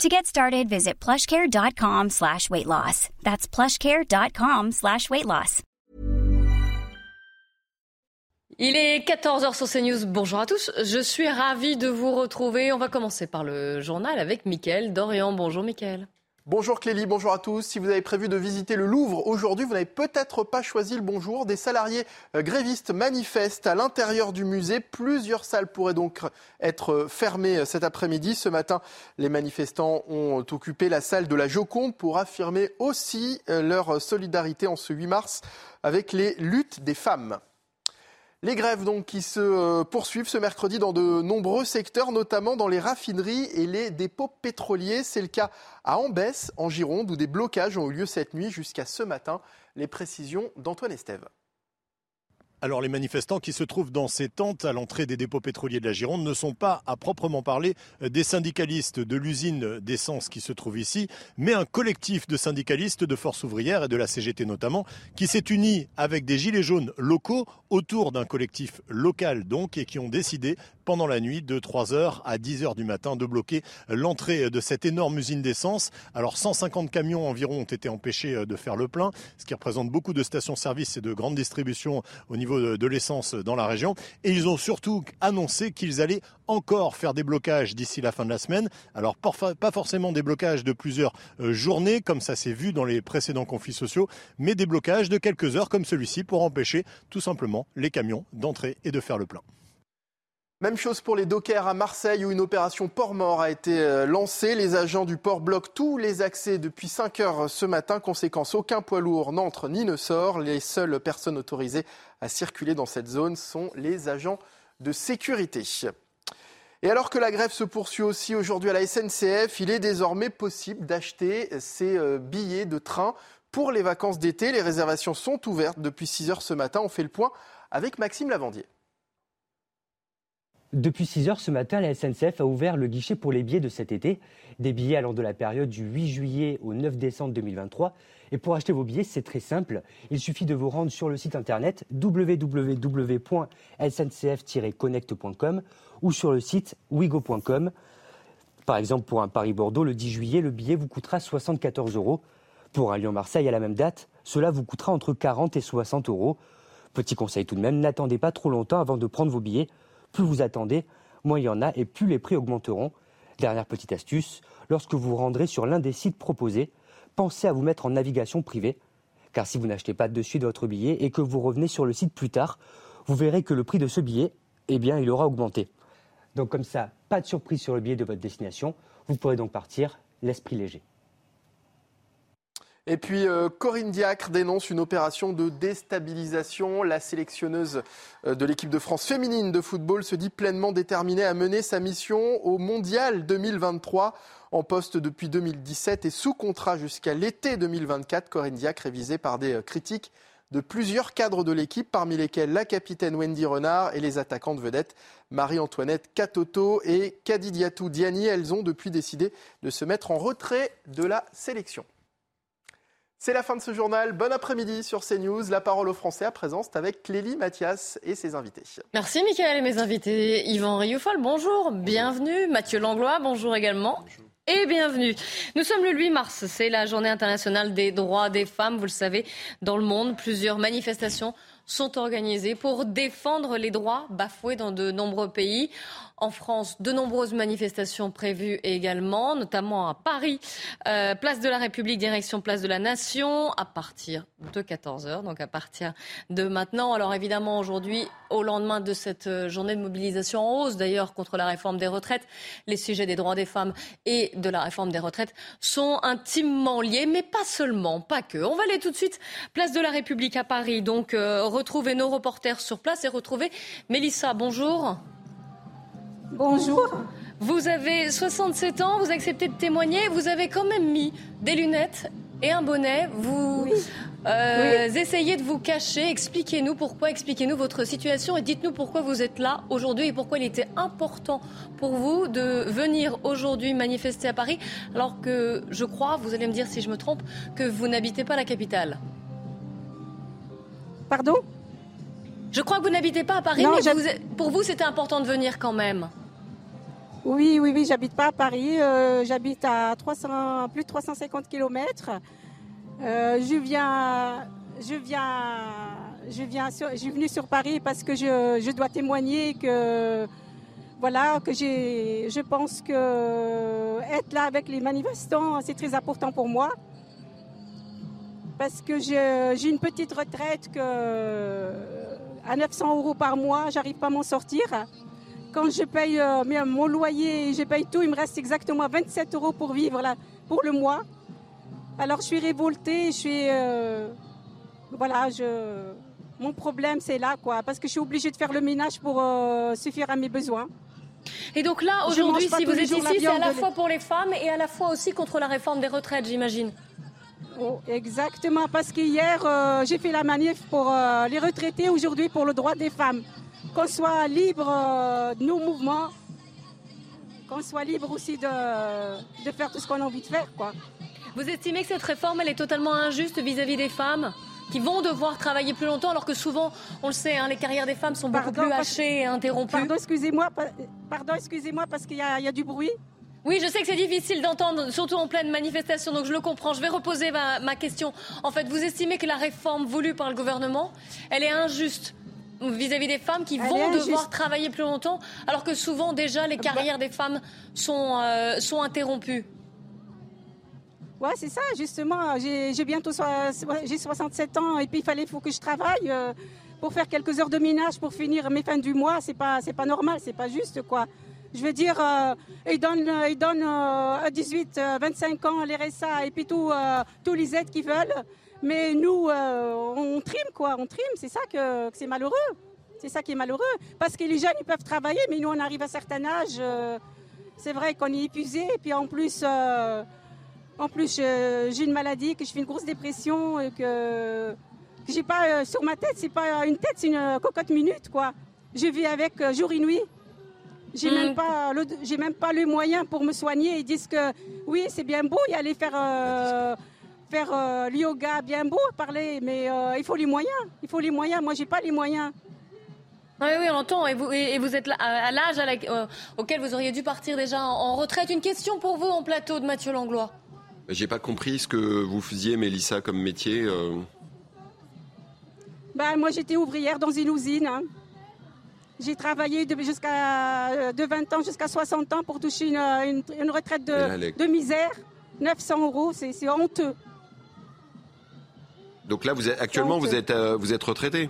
To get started, visit plushcare.com slash weight loss. That's plushcare.com slash weight loss. Il est 14h sur CNews. Bonjour à tous. Je suis ravie de vous retrouver. On va commencer par le journal avec Mickaël Dorian. Bonjour Mickaël. Bonjour Clélie, bonjour à tous. Si vous avez prévu de visiter le Louvre aujourd'hui, vous n'avez peut-être pas choisi le bonjour. Des salariés euh, grévistes manifestent à l'intérieur du musée. Plusieurs salles pourraient donc être fermées euh, cet après-midi. Ce matin, les manifestants ont occupé la salle de la Joconde pour affirmer aussi euh, leur solidarité en ce 8 mars avec les luttes des femmes. Les grèves donc qui se euh, poursuivent ce mercredi dans de nombreux secteurs, notamment dans les raffineries et les dépôts pétroliers. C'est le cas à Ambès, en Gironde, où des blocages ont eu lieu cette nuit jusqu'à ce matin. Les précisions d'Antoine Estève. Alors les manifestants qui se trouvent dans ces tentes à l'entrée des dépôts pétroliers de la Gironde ne sont pas à proprement parler des syndicalistes de l'usine d'essence qui se trouve ici, mais un collectif de syndicalistes de force ouvrière et de la CGT notamment, qui s'est uni avec des gilets jaunes locaux autour d'un collectif local donc et qui ont décidé pendant la nuit de 3h à 10h du matin de bloquer l'entrée de cette énorme usine d'essence. Alors 150 camions environ ont été empêchés de faire le plein, ce qui représente beaucoup de stations-service et de grandes distributions au niveau de, l'essence dans la région. Et ils ont surtout annoncé qu'ils allaient encore faire des blocages d'ici la fin de la semaine. Alors pas forcément des blocages de plusieurs euh, journées, comme ça s'est vu dans les précédents conflits sociaux, mais des blocages de quelques heures comme celui-ci pour empêcher tout simplement les camions d'entrer et de faire le plein. Même chose pour les dockers à Marseille où une opération port-mort a été euh, lancée. Les agents du port bloquent tous les accès depuis 5 heures ce matin. Conséquence, aucun poids lourd n'entre ni ne sort. Les seules personnes autorisées à circuler dans cette zone sont les agents de sécurité. Et alors que la grève se poursuit aussi aujourd'hui à la SNCF, il est désormais possible d'acheter ces euh, billets de train pour les vacances d'été. Les réservations sont ouvertes depuis 6 heures ce matin. On fait le point avec Maxime Lavandier. Depuis 6 heures ce matin, la SNCF a ouvert le guichet pour les billets de cet été, des billets allant de la période du 8 juillet au 9 décembre 2023. Et pour acheter vos billets, c'est très simple. Il suffit de vous rendre sur le site internet www.sncf-connect.com ou sur le site wigo.com. Par exemple, pour un Paris-Bordeaux, le 10 juillet, le billet vous coûtera 74 euros. Pour un Lyon-Marseille à la même date, cela vous coûtera entre 40 et 60 euros. Petit conseil tout de même, n'attendez pas trop longtemps avant de prendre vos billets plus vous attendez, moins il y en a et plus les prix augmenteront. Dernière petite astuce, lorsque vous rendrez sur l'un des sites proposés, pensez à vous mettre en navigation privée, car si vous n'achetez pas de votre billet et que vous revenez sur le site plus tard, vous verrez que le prix de ce billet, eh bien, il aura augmenté. Donc comme ça, pas de surprise sur le billet de votre destination, vous pourrez donc partir l'esprit léger. Et puis euh, Corinne Diacre dénonce une opération de déstabilisation. La sélectionneuse euh, de l'équipe de France féminine de football se dit pleinement déterminée à mener sa mission au Mondial 2023. En poste depuis 2017 et sous contrat jusqu'à l'été 2024, Corinne Diacre est visée par des euh, critiques de plusieurs cadres de l'équipe, parmi lesquels la capitaine Wendy Renard et les attaquantes vedettes Marie-Antoinette Katoto et Kadidiatou Diani. Elles ont depuis décidé de se mettre en retrait de la sélection. C'est la fin de ce journal. Bon après-midi sur CNews. La parole aux Français à présent, c'est avec Clélie Mathias et ses invités. Merci Michael et mes invités. Yvan Rioufol, bonjour, bienvenue. Mathieu Langlois, bonjour également. Et bienvenue. Nous sommes le 8 mars, c'est la journée internationale des droits des femmes. Vous le savez, dans le monde, plusieurs manifestations sont organisées pour défendre les droits bafoués dans de nombreux pays. En France, de nombreuses manifestations prévues également, notamment à Paris, euh, place de la République, direction place de la Nation, à partir de 14h, donc à partir de maintenant. Alors évidemment, aujourd'hui, au lendemain de cette euh, journée de mobilisation en hausse, d'ailleurs, contre la réforme des retraites, les sujets des droits des femmes et de la réforme des retraites sont intimement liés, mais pas seulement, pas que. On va aller tout de suite, place de la République à Paris, donc euh, retrouver nos reporters sur place et retrouver Mélissa. Bonjour. Bonjour. Vous avez 67 ans, vous acceptez de témoigner, vous avez quand même mis des lunettes et un bonnet. Vous euh, essayez de vous cacher. Expliquez-nous pourquoi, expliquez-nous votre situation et dites-nous pourquoi vous êtes là aujourd'hui et pourquoi il était important pour vous de venir aujourd'hui manifester à Paris, alors que je crois, vous allez me dire si je me trompe, que vous n'habitez pas la capitale. Pardon? Je crois que vous n'habitez pas à Paris, mais pour vous, c'était important de venir quand même. Oui, oui, oui, j'habite pas à Paris. Euh, j'habite à 300, plus de 350 km. Euh, je viens, je viens, je viens, je suis venue sur Paris parce que je, dois témoigner que, voilà, que j'ai, je pense que être là avec les manifestants, c'est très important pour moi. Parce que j'ai une petite retraite que, à 900 euros par mois, j'arrive pas à m'en sortir. Quand je paye euh, mon loyer, je paye tout, il me reste exactement 27 euros pour vivre là, pour le mois. Alors je suis révoltée, je suis. Euh, voilà, je. Mon problème, c'est là, quoi, parce que je suis obligée de faire le ménage pour euh, suffire à mes besoins. Et donc là, aujourd'hui, si vous êtes ici, c'est à la fois pour les femmes et à la fois aussi contre la réforme des retraites, j'imagine. Oh, exactement, parce qu'hier, j'ai fait la manif pour les retraités, aujourd'hui pour le droit des femmes qu'on soit libre euh, de nos mouvements, qu'on soit libre aussi de, de faire tout ce qu'on a envie de faire. Quoi. Vous estimez que cette réforme, elle est totalement injuste vis-à-vis des femmes qui vont devoir travailler plus longtemps, alors que souvent, on le sait, hein, les carrières des femmes sont beaucoup plus hachées et interrompues? Pardon, excusez-moi, pardon, excusez-moi parce qu'il y, y, a du bruit. Oui, je sais que c'est difficile d'entendre, surtout en pleine manifestation, donc je le comprends. Je vais reposer ma, ma question. En fait, vous estimez que la réforme voulue par le gouvernement, elle est injuste vis-à-vis des femmes qui vont devoir travailler plus longtemps, alors que souvent déjà les bah carrières des femmes sont, euh, sont interrompues? Ouais, c'est ça, justement. J'ai bientôt j'ai 67 ans et puis il fallait faut que je travaille euh, pour faire quelques heures de ménage pour finir mes fins du mois. C'est pas pas normal, c'est pas juste quoi. Je veux dire, euh, ils donnent, ils à 18, 25 ans les RSA et puis tout, tous les aides qu'ils veulent. Mais nous, euh, on trime, quoi. On trime. C'est ça que, c'est malheureux. C'est ça qui est malheureux. Parce que les jeunes, ils peuvent travailler, mais nous, on arrive à un certain âge. Euh, c'est vrai qu'on est épuisé. Et puis en plus, euh, en plus j'ai une maladie, que je fais une grosse dépression, et que, que j'ai pas sur ma tête, c'est pas une tête, c'est une cocotte minute, quoi. Je vis avec jour et nuit. J'ai n'ai même pas j'ai même pas le moyen pour me soigner. Ils disent que oui, c'est bien beau y aller faire faire euh, le yoga, bien beau parler, mais euh, il faut les moyens. Il faut les moyens. Moi, j'ai pas les moyens. Oui, oui, on entend. Et vous, et vous êtes à l'âge euh, auquel vous auriez dû partir déjà en, retraite. Une question pour vous en plateau de Mathieu Langlois. J'ai pas compris ce que vous faisiez, Mélissa, comme métier. Ben, moi, j'étais ouvrière dans une usine. Hein. J'ai travaillé de, jusqu'à, de 20 ans jusqu'à 60 ans pour toucher une, une, retraite de, de misère. 900 euros, c'est honteux. Donc là, vous êtes, actuellement, vous êtes, euh, vous êtes retraité?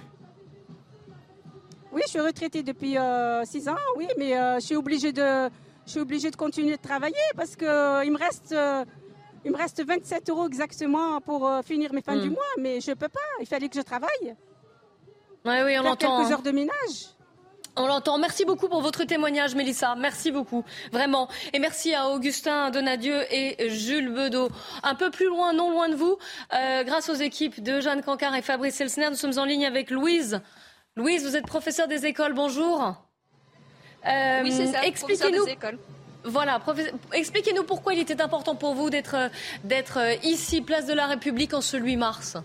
Oui, je suis retraité depuis 6 euh, ans, oui, mais euh, je suis obligée de, je suis obligée de continuer de travailler parce que il me reste, il me reste 27 euros exactement pour finir mes fins du hmm. mois, mais je peux pas. Il fallait que je travaille. Oui, oui, on entend. Quelques heures de ménage. On l'entend. Merci beaucoup pour votre témoignage, Mélissa. Merci beaucoup, vraiment. Et merci à Augustin Donadieu et Jules Bedeau. Un peu plus loin, non loin de vous, euh, grâce aux équipes de Jeanne Cancard et Fabrice Elsner, nous sommes en ligne avec Louise. Louise, vous êtes professeur des écoles. Bonjour. Euh, oui, c'est ça. Expliquez-nous. Voilà, expliquez-nous pourquoi il était important pour vous d'être ici, place de la République, en ce 8 mars.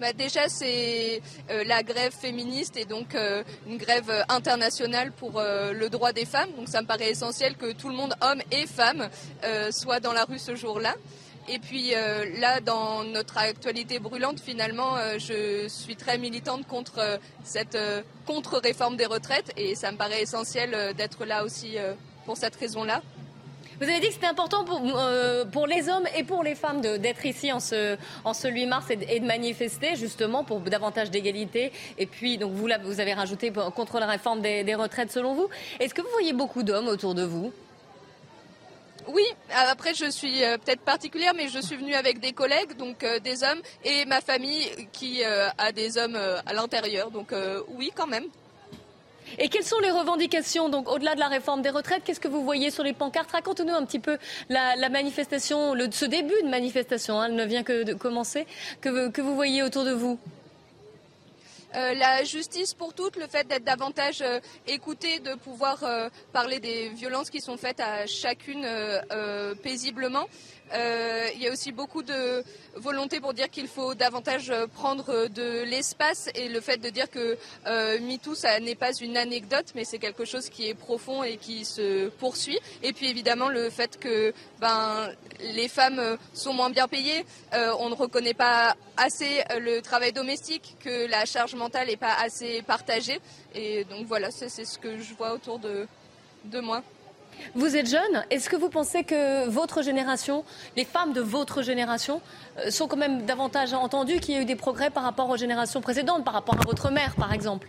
Bah, déjà, c'est euh, la grève féministe et donc euh, une grève euh, internationale pour le droit des femmes. Donc ça me paraît essentiel que tout le monde, hommes et femmes, soit dans la rue ce jour-là. Et puis là, dans notre actualité brûlante, finalement, je suis très militante contre cette contre-réforme des retraites et ça me paraît essentiel d'être là aussi pour cette raison-là. Vous avez dit que c'était important pour, euh, les hommes et pour les femmes d'être ici en ce, en ce 8 mars et de, manifester justement pour davantage d'égalité. Et puis, donc vous, vous avez rajouté contre la réforme des, retraites selon vous. Est-ce que vous voyez beaucoup d'hommes autour de vous? Oui, après je suis euh, peut-être particulière, mais je suis venue avec des collègues, donc euh, des hommes, et ma famille qui a des hommes à l'intérieur. Donc oui, quand même. Et quelles sont les revendications, donc au-delà de la réforme des retraites? Qu'est-ce que vous voyez sur les pancartes? Racontez-nous un petit peu la, manifestation, le, ce début de manifestation, hein, elle ne vient que de commencer, que, vous voyez autour de vous? Euh, la justice pour toutes, le fait d'être davantage euh, écouté, de pouvoir euh, parler des violences qui sont faites à chacune paisiblement. Euh, il y a aussi beaucoup de volonté pour dire qu'il faut davantage prendre de l'espace et le fait de dire que euh, MeToo, ça n'est pas une anecdote, mais c'est quelque chose qui est profond et qui se poursuit. Et puis évidemment le fait que ben, les femmes sont moins bien payées, euh, on ne reconnaît pas assez le travail domestique, que la charge mentale n'est pas assez partagée. Et donc voilà, c'est ce que je vois autour de moi. Vous êtes jeune. Est-ce que vous pensez que votre génération, les femmes de votre génération, euh, sont quand même davantage entendues, qu'il y a eu des progrès par rapport aux générations précédentes, par rapport à votre mère, par exemple?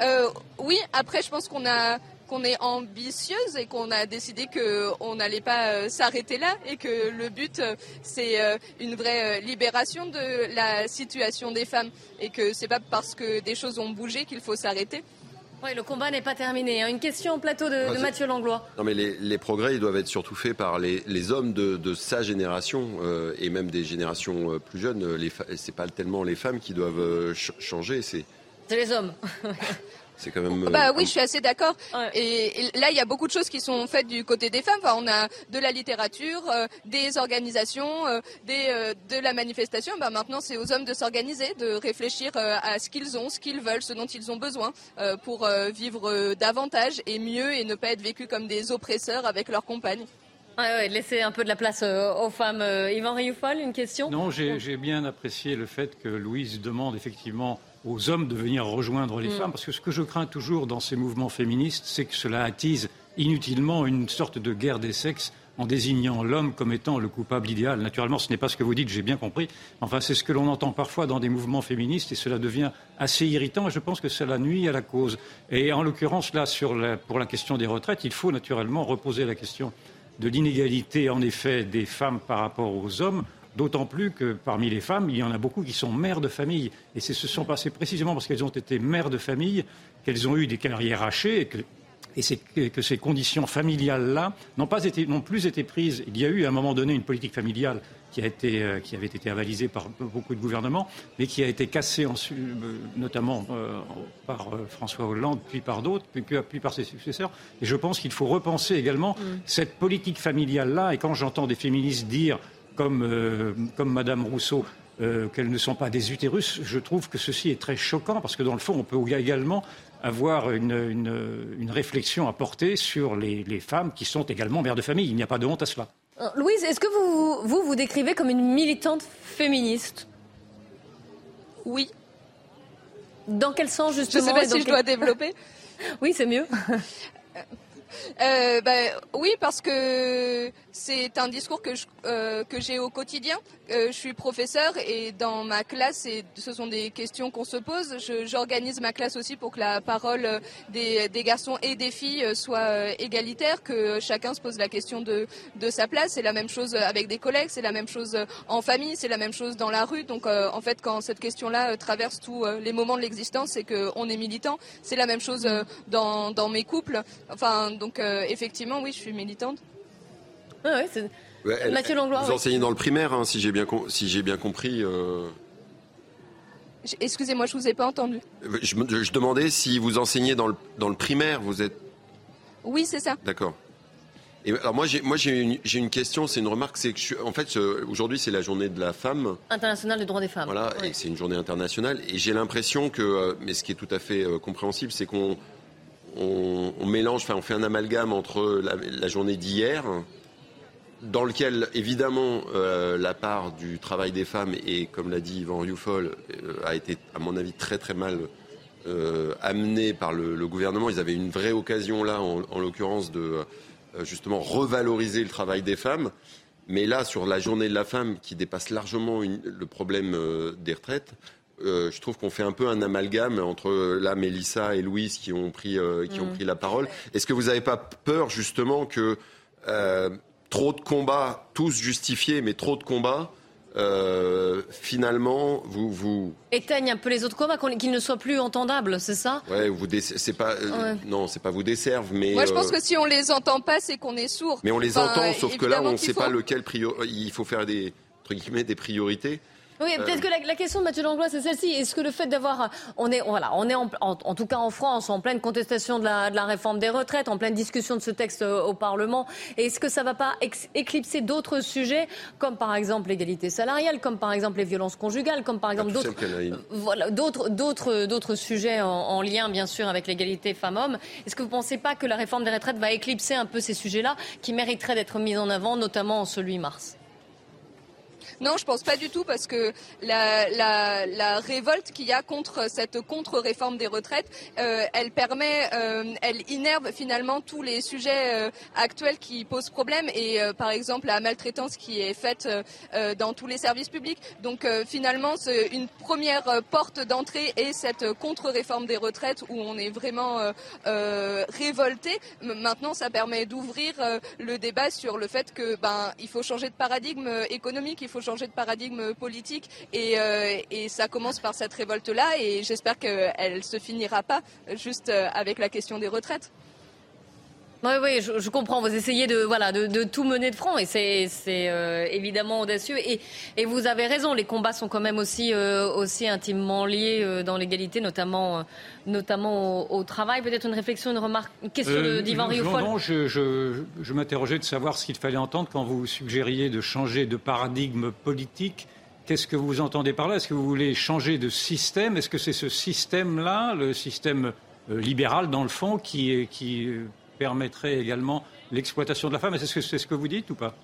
Euh, Oui. Après, je pense qu'on a qu'on est ambitieuse et qu'on a décidé qu'on n'allait pas euh, s'arrêter là et que le but c'est une vraie libération de la situation des femmes et que c'est pas parce que des choses ont bougé qu'il faut s'arrêter. Oui, le combat n'est pas terminé. Hein. Une question au plateau de, Mathieu Langlois. Non, mais les, progrès, ils doivent être surtout faits par les, hommes de, sa génération euh, et même des générations euh, plus jeunes. Ce n'est pas tellement les femmes qui doivent euh, changer, c'est. C'est les hommes. C'est quand même. Bah oui, je suis assez d'accord. Et, là, il y a beaucoup de choses qui sont faites du côté des femmes. Enfin, on a de la littérature, des organisations, des, de la manifestation. Bah, maintenant, c'est aux hommes de s'organiser, de réfléchir à ce qu'ils ont, ce qu'ils veulent, ce dont ils ont besoin pour vivre davantage et mieux et ne pas être vécus comme des oppresseurs avec leurs compagnes. Ouais, laisser un peu de la place aux femmes. Yvan Rioufol, une question? Non, j'ai bien apprécié le fait que Louise demande effectivement aux hommes de venir rejoindre les mm. femmes, parce que ce que je crains toujours dans ces mouvements féministes, c'est que cela attise inutilement une sorte de guerre des sexes en désignant l'homme comme étant le coupable idéal. Naturellement, ce n'est pas ce que vous dites, j'ai bien compris. Enfin, c'est ce que l'on entend parfois dans des mouvements féministes et cela devient assez irritant et je pense que cela nuit à la cause. Et en l'occurrence, là, pour la question des retraites, il faut naturellement reposer la question de l'inégalité, en effet, des femmes par rapport aux hommes. D'autant plus que parmi les femmes, il y en a beaucoup qui sont mères de famille. Et ce sont passées précisément parce qu'elles ont été mères de famille qu'elles ont eu des carrières hachées et que et que ces conditions familiales-là n'ont pas été, n'ont plus été prises. Il y a eu à un moment donné une politique familiale qui, a été, euh, qui avait été avalisée par beaucoup de gouvernements, mais qui a été cassée euh, notamment euh, par François Hollande, puis par d'autres, puis, par ses successeurs. Et je pense qu'il faut repenser également mm. cette politique familiale-là. Et quand j'entends des féministes dire comme, euh, comme Madame Rousseau, euh, qu'elles ne sont pas des utérus, je trouve que ceci est très choquant parce que dans le fond, on peut également avoir une, une, réflexion à porter sur les, les, femmes qui sont également mères de famille. Il n'y a pas de honte à cela. Euh, Louise, est-ce que vous, vous vous décrivez comme une militante féministe? Oui. Dans quel sens justement Je ne sais pas si je dois développer. oui, c'est mieux. Euh, ben, oui, parce que c'est un discours que, euh, que j'ai au quotidien. Euh, je suis professeur et dans ma classe, et ce sont des questions qu'on se pose. J'organise ma classe aussi pour que la parole des, garçons et des filles soit égalitaire, que chacun se pose la question de, de sa place. C'est la même chose avec des collègues, c'est la même chose en famille, c'est la même chose dans la rue. Donc en fait, quand cette question-là traverse tous les moments de l'existence, c'est qu'on est militant. C'est la même chose dans, dans mes couples. Enfin, donc euh, effectivement, oui, je suis militante. Ah Mathieu Langlois. Vous enseignez dans le primaire, hein, si j'ai bien, si bien compris. Euh. Excusez-moi, je ne vous ai pas entendu. Je, je, demandais si vous enseignez dans le, dans le primaire, vous êtes. Oui, c'est ça. D'accord. Et alors moi j'ai moi j'ai une, une, question, c'est une remarque, c'est que je, en fait aujourd'hui c'est la journée de la femme internationale des droits des femmes. Voilà, et c'est une journée internationale et j'ai l'impression que euh, mais ce qui est tout à fait compréhensible, c'est qu'on on, mélange, enfin, on fait un amalgame entre la, journée d'hier, dans lequel, évidemment, euh, la part du travail des femmes, et comme l'a dit Yvan Rioufol, euh, a été, à mon avis, très très mal euh, amenée par le, gouvernement. Ils avaient une vraie occasion là, en, l'occurrence, de justement revaloriser le travail des femmes. Mais là, sur la journée de la femme, qui dépasse largement le problème des retraites, euh, je trouve qu'on fait un peu un amalgame entre euh, là Mélissa et Louise qui ont pris, euh, qui ont mm. pris la parole. Est-ce que vous n'avez pas peur justement que trop de combats, tous justifiés, mais trop de combats, euh, finalement, vous, vous éteignent un peu les autres combats, qu'ils ne soient plus entendables, c'est ça? Ouais, vous c'est pas euh, non, c'est pas vous desservent, mais moi je pense que si on les entend pas, c'est qu'on est sourd. Mais on les entend, sauf que là, on ne sait pas lequel il faut faire des des priorités. Oui, euh, peut-être que la, question de Mathieu Langlois, c'est celle-ci. Est-ce que le fait d'avoir, on est, voilà, on est en, en, tout cas en France, en pleine contestation de la, de la, réforme des retraites, en pleine discussion de ce texte euh, au Parlement, est-ce que ça ne va pas éclipser d'autres sujets, comme par exemple l'égalité salariale, comme par exemple les violences conjugales, comme par exemple d'autres, euh, voilà, d'autres, d'autres, d'autres sujets en, en, lien, bien sûr, avec l'égalité femmes-hommes. Est-ce que vous ne pensez pas que la réforme des retraites va éclipser un peu ces sujets-là, qui mériteraient d'être mis en avant, notamment en ce 8 mars? Non, je pense pas du tout parce que la, révolte qu'il y a contre cette contre-réforme des retraites, euh, elle permet, euh, elle innerve finalement tous les sujets euh, actuels qui posent problème et par exemple la maltraitance qui est faite dans tous les services publics. Donc finalement, une première porte d'entrée et cette contre-réforme des retraites où on est vraiment révolté. Maintenant, ça permet d'ouvrir le débat sur le fait que ben il faut changer de paradigme économique, il faut de paradigme politique et, euh, ça commence par cette révolte-là et j'espère qu'elle se finira pas juste euh, avec la question des retraites. Oui, oui, je, comprends. Vous essayez de, voilà, de, tout mener de front et c'est euh, évidemment audacieux. Et, et, vous avez raison, les combats sont quand même aussi, aussi intimement liés dans l'égalité, notamment, notamment au, travail. Peut-être une réflexion, une remarque, une question d'Ivan Rioufol Non, je, je, je m'interrogeais de savoir ce qu'il fallait entendre quand vous suggériez de changer de paradigme politique. Qu'est-ce que vous entendez par là? Est-ce que vous voulez changer de système? Est-ce que c'est ce système-là, le système libéral dans le fond, qui, qui permettrait également l'exploitation de la femme. Est-ce que c'est ce que vous dites ou pas?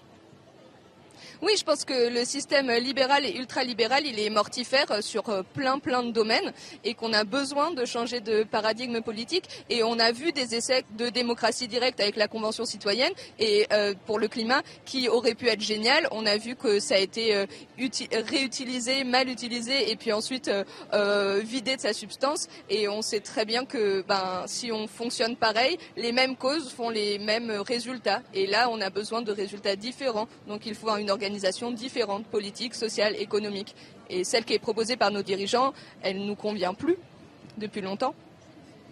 Oui, je pense que le système libéral et ultralibéral, il est mortifère sur euh, plein plein de domaines et qu'on a besoin de changer de paradigme politique. Et on a vu des essais de démocratie directe avec la Convention citoyenne et euh, pour le climat qui aurait pu être génial. On a vu que ça a été euh, réutilisé, mal utilisé et puis ensuite vidé de sa substance. Et on sait très bien que ben, si on fonctionne pareil, les mêmes causes font les mêmes résultats. Et là, on a besoin de résultats différents. Donc il faut une organisation différentes, politiques, sociales, économiques. Et celle qui est proposée par nos dirigeants, elle ne nous convient plus depuis longtemps.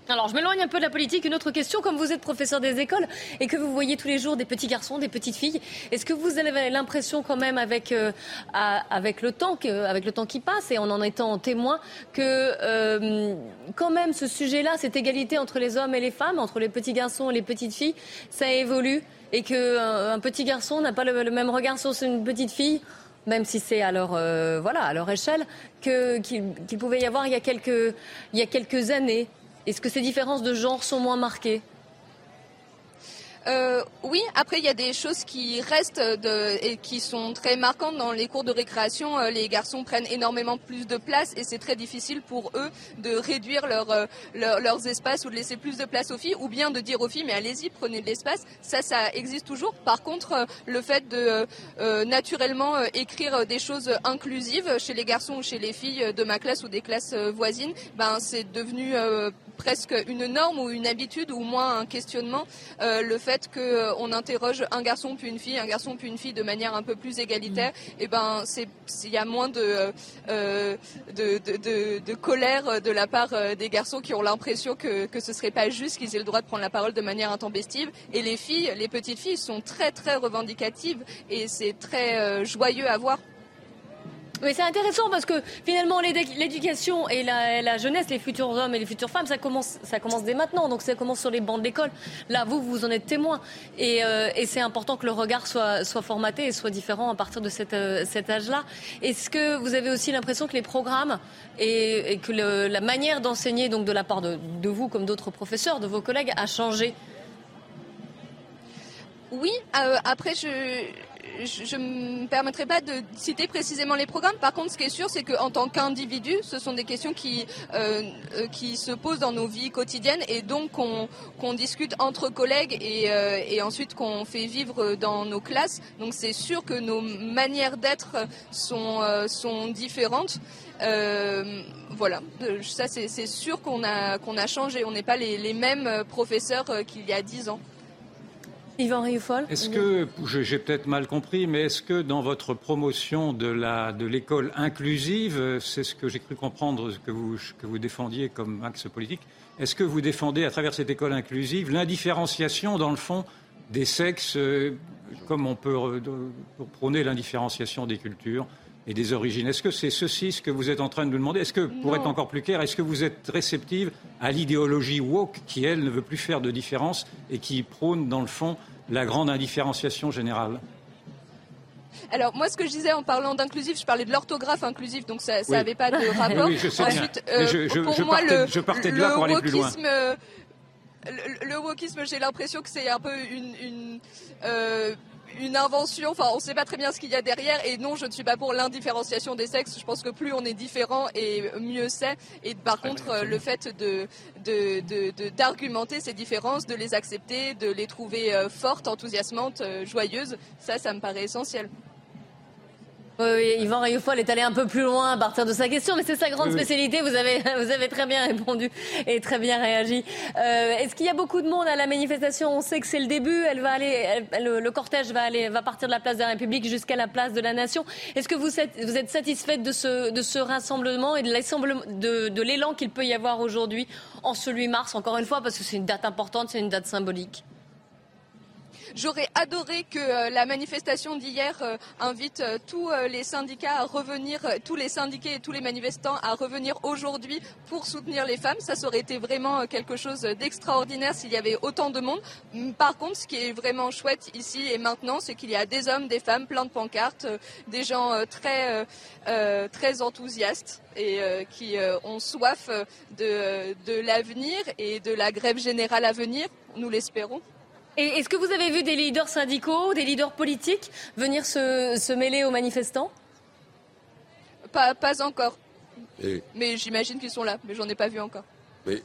Alors, je m'éloigne un peu de la politique. Une autre question, comme vous êtes professeur des écoles et que vous voyez tous les jours des petits garçons, des petites filles, est-ce que vous avez l'impression quand même avec, euh, avec, le temps avec le temps qui passe et en en étant témoin que euh, quand même ce sujet-là, cette égalité entre les hommes et les femmes, entre les petits garçons et les petites filles, ça évolue et qu'un euh, petit garçon n'a pas le, même regard sur une petite fille même si c'est à leur, voilà, à leur échelle, qu'il pouvait y avoir il y a quelques, il y a quelques années. Est-ce que ces différences de genre sont moins marquées? Euh, oui, après il y a des choses qui restent de, et qui sont très marquantes dans les cours de récréation. Euh, les garçons prennent énormément plus de place et c'est très difficile pour eux de réduire euh, leurs espaces ou de laisser plus de place aux filles, ou bien de dire aux filles mais allez-y prenez de l'espace. Ça, ça existe toujours. Par contre, le fait de naturellement écrire des choses inclusives chez les garçons ou chez les filles de ma classe ou des classes voisines, ben c'est devenu presque une norme ou une habitude ou moins un questionnement. le fait qu'on euh, interroge un garçon puis une fille, un garçon puis une fille de manière un peu plus égalitaire, mm. et eh ben c'est il y a moins de, euh, colère de la part euh, des garçons qui ont l'impression que, que ce serait pas juste qu'ils aient le droit de prendre la parole de manière intempestive. Et les filles, les petites filles sont très très revendicatives et c'est très joyeux à voir. Mais c'est intéressant parce que finalement l'éducation et la, jeunesse, les futurs hommes et les futures femmes, ça commence, ça commence dès maintenant. Donc ça commence sur les bancs de l'école. Là, vous, vous en êtes témoin. Et, euh, c'est important que le regard soit, soit formaté et soit différent à partir de euh, cet âge-là. Est-ce que vous avez aussi l'impression que les programmes et, que la manière d'enseigner, donc de la part de, de vous comme d'autres professeurs, de vos collègues, a changé? Oui, euh, après je je ne me permettrai pas de citer précisément les programmes. Par contre, ce qui est sûr, c'est qu'en tant qu'individu, ce sont des questions qui, euh, euh, qui se posent dans nos vies quotidiennes et donc qu'on discute entre collègues et, euh, et ensuite qu'on fait vivre dans nos classes. Donc c'est sûr que nos manières d'être sont, différentes. voilà, ça c'est sûr qu'on a, qu'on a changé. On n'est pas les mêmes professeurs qu'il y a dix ans. Yvan Rioufol. Est-ce que, j'ai peut-être mal compris, mais est-ce que dans votre promotion de l'école inclusive, c'est ce que j'ai cru comprendre que vous, que vous défendiez comme axe politique, est-ce que vous défendez à travers cette école inclusive l'indifférenciation, dans le fond, des sexes, euh, comme on peut prôner l'indifférenciation des cultures et des origines. Est-ce que c'est ceci ce que vous êtes en train de nous demander? Est-ce que, pour être encore plus clair, est-ce que vous êtes réceptive à l'idéologie woke qui, elle, ne veut plus faire de différence et qui prône, dans le fond, la grande indifférenciation générale? Alors moi, ce que je disais en parlant d'inclusif, je parlais de l'orthographe inclusif, donc ça n'avait pas de rapport. Oui, je sais Ensuite, euh, je, moi, partais, le, je partais de là pour aller plus loin. Le, le wokisme, j'ai l'impression que c'est un peu une, une euh, une invention, enfin on ne sait pas très bien ce qu'il y a derrière. Et non je ne suis pas pour l'indifférenciation des sexes, je pense que plus on est différent et mieux c'est. Et par contre le fait de, d'argumenter ces différences, de les accepter, de les trouver euh, fortes, enthousiasmantes, euh, joyeuses, ça ça me paraît essentiel. Oui, Yvan Rayofol est allé un peu plus loin à partir de sa question, mais c'est sa grande spécialité. Vous avez, vous avez très bien répondu et très bien réagi. Euh, est-ce qu'il y a beaucoup de monde à la manifestation? On sait que c'est le début. Elle va aller, le, cortège va aller, va partir de la place de la République jusqu'à la place de la Nation. Est-ce que vous êtes, vous êtes satisfaite de ce, de ce rassemblement et de, de l'élan qu'il peut y avoir aujourd'hui en ce 8 mars, encore une fois, parce que c'est une date importante, c'est une date symbolique? J'aurais adoré que euh, la manifestation d'hier euh, invite euh, tous les syndicats à revenir, tous les syndiqués et tous les manifestants à revenir aujourd'hui pour soutenir les femmes. Ça, aurait été vraiment quelque chose d'extraordinaire s'il y avait autant de monde. Par contre, ce qui est vraiment chouette ici et maintenant, c'est qu'il y a des hommes, des femmes, plein de pancartes, des gens très, enthousiastes et qui ont soif de l'avenir et de la grève générale à venir, nous l'espérons. Et est-ce que vous avez vu des leaders syndicaux, des leaders politiques venir se, mêler aux manifestants? Pas, pas encore. Mais j'imagine qu'ils sont là, mais j'en ai pas vu encore.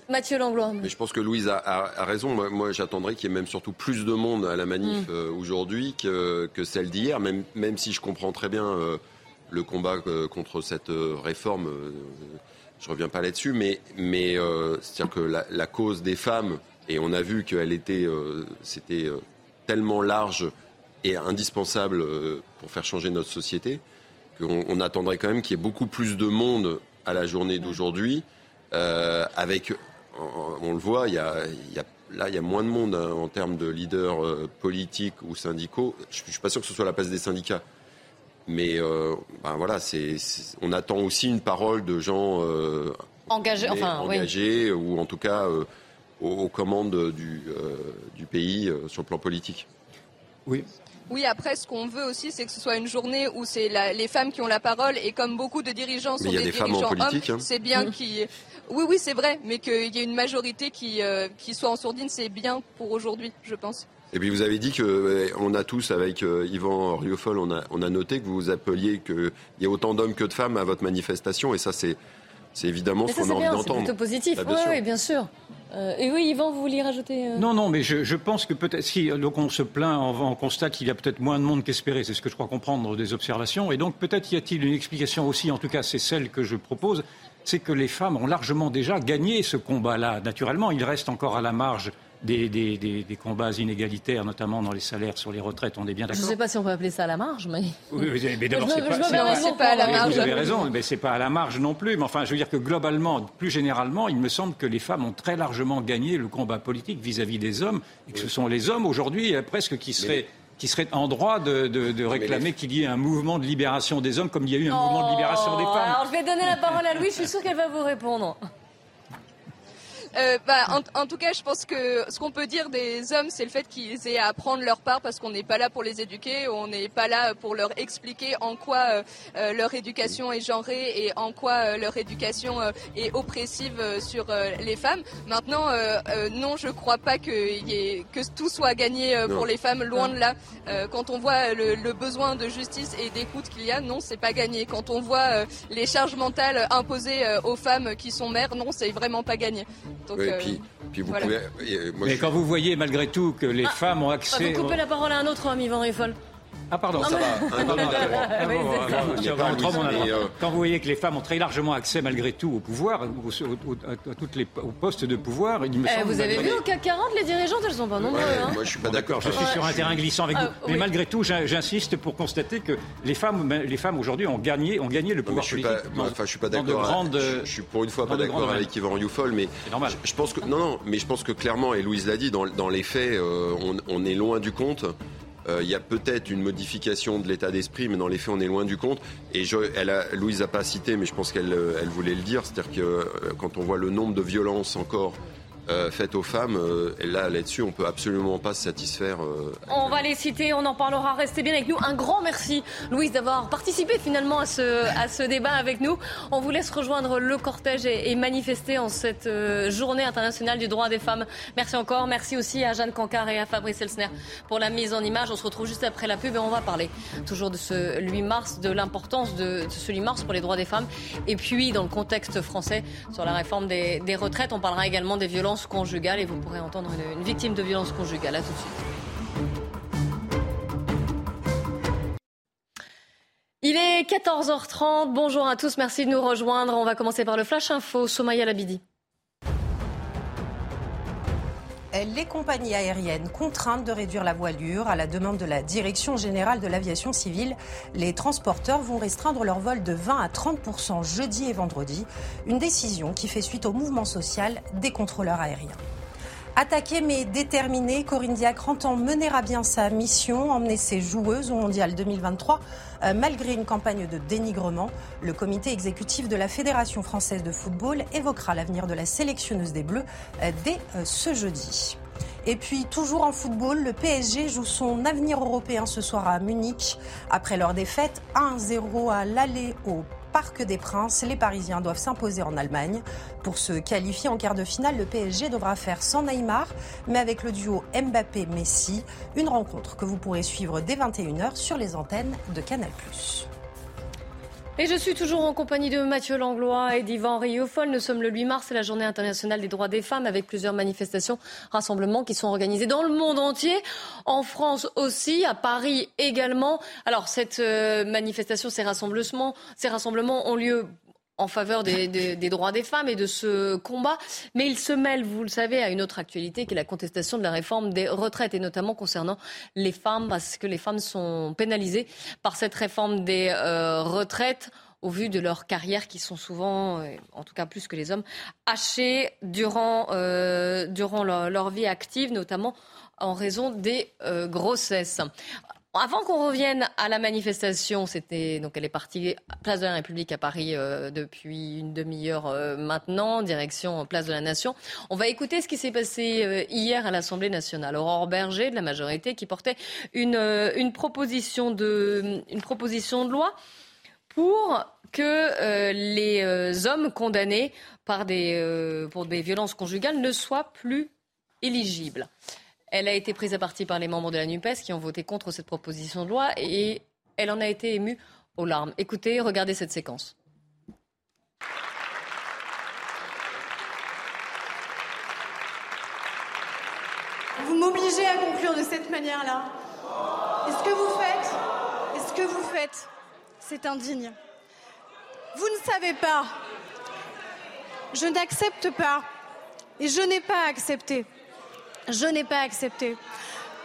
Mathieu Langlois. Mais je pense que Louise a, raison. Moi, j'attendrais qu'il y ait même surtout plus de monde à la manif mm. euh, aujourd'hui que, que, celle d'hier, même, même si je comprends très bien euh, le combat euh, contre cette réforme. je reviens pas là-dessus, mais, mais c'est-à-dire que la, la, cause des femmes et on a vu qu'elle était, euh, c'était euh, tellement large et indispensable euh, pour faire changer notre société qu'on attendrait quand même qu'il y ait beaucoup plus de monde à la journée d'aujourd'hui. avec, on, le voit, il y a, là, il y a moins de monde hein, en termes de leaders politiques ou syndicaux. Je ne suis pas sûr que ce soit la place des syndicats. Mais ben voilà, c'est, on attend aussi une parole de gens engagés, enfin, engagés ou en tout cas aux, commandes du, euh, du pays euh, sur le plan politique. Oui. Oui, après, ce qu'on veut aussi, c'est que ce soit une journée où c'est les femmes qui ont la parole et comme beaucoup de dirigeants sont des, dirigeants hommes, hein. c'est bien mmh. qu'il. Oui, oui, c'est vrai, mais qu'il y ait une majorité qui, euh, qui soit en sourdine, c'est bien pour aujourd'hui, je pense. Et puis vous avez dit que on a tous, avec Yvan Riofol, on a, on a noté que vous appeliez qu'il y ait autant d'hommes que de femmes à votre manifestation, et ça, c'est évidemment ce qu'on a envie d'entendre. C'est plutôt positif, ah, oui, bien sûr. Euh, et oui, Yvan, vous vouliez rajouter euh Non, non, mais je, pense que peut-être si donc on se plaint, on, constate qu'il y a peut-être moins de monde qu'espéré. C'est ce que je crois comprendre des observations. Et donc peut-être y a-t-il une explication aussi. En tout cas, c'est celle que je propose. C'est que les femmes ont largement déjà gagné ce combat-là. Naturellement, il reste encore à la marge des, des, des, combats inégalitaires, notamment dans les salaires sur les retraites. On est bien d'accord. Je ne sais pas si on peut appeler ça à la marge, mais. Oui, mais d'abord, c'est pas, pas, à la marge. Vous avez raison, mais c'est pas à la marge non plus. Mais enfin, je veux dire que globalement, plus généralement, il me semble que les femmes ont très largement gagné le combat politique vis-à-vis des hommes, et que ce sont les hommes aujourd'hui presque qui seraient. qui en droit de, de, réclamer qu'il y ait un mouvement de libération des hommes comme il y a eu un mouvement de libération des femmes. Alors je vais donner la parole à Louis, je suis sûre qu'elle va vous répondre. Euh, bah, en, tout cas, je pense que ce qu'on peut dire des hommes, c'est le fait qu'ils aient à prendre leur part parce qu'on n'est pas là pour les éduquer, on n'est pas là pour leur expliquer en quoi euh, euh, leur éducation est genrée et en quoi leur éducation est oppressive sur les femmes. Maintenant, non, je crois pas que, que tout soit gagné pour les femmes, loin de là. quand on voit le, besoin de justice et d'écoute qu'il y a, non, c'est pas gagné. Quand on voit les charges mentales imposées aux femmes qui sont mères, non, c'est vraiment pas gagné. Euh, puis, vous pouvez, Mais quand vous voyez malgré tout que les ah, femmes ont accès. Vous coupez la parole à un autre homme, Yvan Riffol. Ah pardon, ça va. Quand vous voyez que les femmes ont très largement accès malgré tout au pouvoir, à toutes les aux postes de pouvoir, il me eh, semble. Vous avez vu au CAC 40 les dirigeantes, elles sont pas nombreuses. Hein. Moi, je suis pas d'accord. Je suis sur un terrain glissant avec ah, vous. Mais malgré tout, j'insiste pour constater que les femmes, les femmes aujourd'hui ont gagné, ont gagné le pouvoir je suis politique. Pas, enfin, je suis pas d'accord. Je, suis pour une fois pas d'accord avec Yvan Rioufol, mais je, pense que non, non, mais je pense que clairement, et Louise l'a dit, dans, les faits, euh, on est loin du compte. Euh, il y a peut-être une modification de l'état d'esprit, mais dans les faits, on est loin du compte. Et elle a, Louise n'a pas cité, mais je pense qu'elle elle voulait le dire, c'est-à-dire que euh, quand on voit le nombre de violences encore euh, faites aux femmes. Euh, et là, là-dessus, on peut absolument pas se satisfaire. Euh, on va les citer, on en parlera. Restez bien avec nous. Un grand merci, Louise, d'avoir participé finalement à ce, à ce débat avec nous. On vous laisse rejoindre le cortège et, manifester en cette journée internationale du droit des femmes. Merci encore. Merci aussi à Jeanne Cancard et à Fabrice Elsner pour la mise en image. On se retrouve juste après la pub et on va parler toujours de ce 8 mars, de l'importance de, ce 8 mars pour les droits des femmes. Et puis, dans le contexte français, sur la réforme des, des retraites, on parlera également des violences conjugale et vous pourrez entendre une, victime de violence conjugale. À tout de suite. Il est 14h30. Bonjour à tous. Merci de nous rejoindre. On va commencer par le Flash Info. Somaya Labidi. Les compagnies aériennes contraintes de réduire la voilure à la demande de la Direction générale de l'aviation civile. Les transporteurs vont restreindre leur vol de 20 à 30% jeudi et vendredi. Une décision qui fait suite au mouvement social des contrôleurs aériens. Attaquée mais déterminée, Corinne Diacre entend mener à bien sa mission, emmener ses joueuses au Mondial 2023, euh, malgré une campagne de dénigrement. Le comité exécutif de la Fédération française de football évoquera l'avenir de la sélectionneuse des Bleus euh, dès euh, ce jeudi. Et puis, toujours en football, le PSG joue son avenir européen ce soir à Munich. Après leur défaite 1-0 à l'aller au Parc des Princes, les Parisiens doivent s'imposer en Allemagne. Pour se qualifier en quart de finale, le PSG devra faire sans Neymar, mais avec le duo Mbappé-Messi. Une rencontre que vous pourrez suivre dès 21h sur les antennes de Canal+. Et je suis toujours en compagnie de Mathieu Langlois et d'Yvan Riofol. Nous sommes le 8 mars, c'est la journée internationale des droits des femmes avec plusieurs manifestations, rassemblements qui sont organisés dans le monde entier, en France aussi, à Paris également. Alors cette euh, manifestation, ces rassemblements, ces rassemblements ont lieu en faveur des, droits des femmes et de ce combat. Mais il se mêle, vous le savez, à une autre actualité qui est la contestation de la réforme des retraites et notamment concernant les femmes parce que les femmes sont pénalisées par cette réforme des euh, retraites au vu de leurs carrières qui sont souvent, euh, en tout cas plus que les hommes, hachées durant, euh, durant leur, vie active, notamment en raison des grossesses. Avant qu'on revienne à la manifestation, c'était donc elle est partie place de la République à Paris euh, depuis une demi-heure euh, maintenant, direction place de la Nation. On va écouter ce qui s'est passé euh, hier à l'Assemblée nationale. Aurore Berger de la majorité qui portait une, proposition de une proposition de loi pour que les hommes condamnés par des, pour des violences conjugales ne soient plus éligibles. Elle a été prise à partie par les membres de la NUPES qui ont voté contre cette proposition de loi et elle en a été émue aux larmes. Écoutez, regardez cette séquence. Vous m'obligez à conclure de cette manière-là. Et ce que vous faites, et ce que vous faites, c'est indigne. Vous ne savez pas. Je n'accepte pas. Et je n'ai pas accepté je n'ai pas accepté.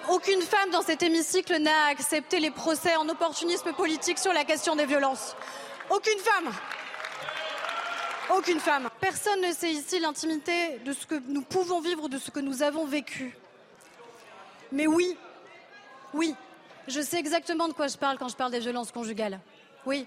Aucune femme dans cet hémicycle n'a accepté les procès en opportunisme politique sur la question des violences. Aucune femme. Aucune femme. Personne ne sait ici l'intimité de ce que nous pouvons vivre, de ce que nous avons vécu. Mais oui, oui, je sais exactement de quoi je parle quand je parle des violences conjugales. Oui,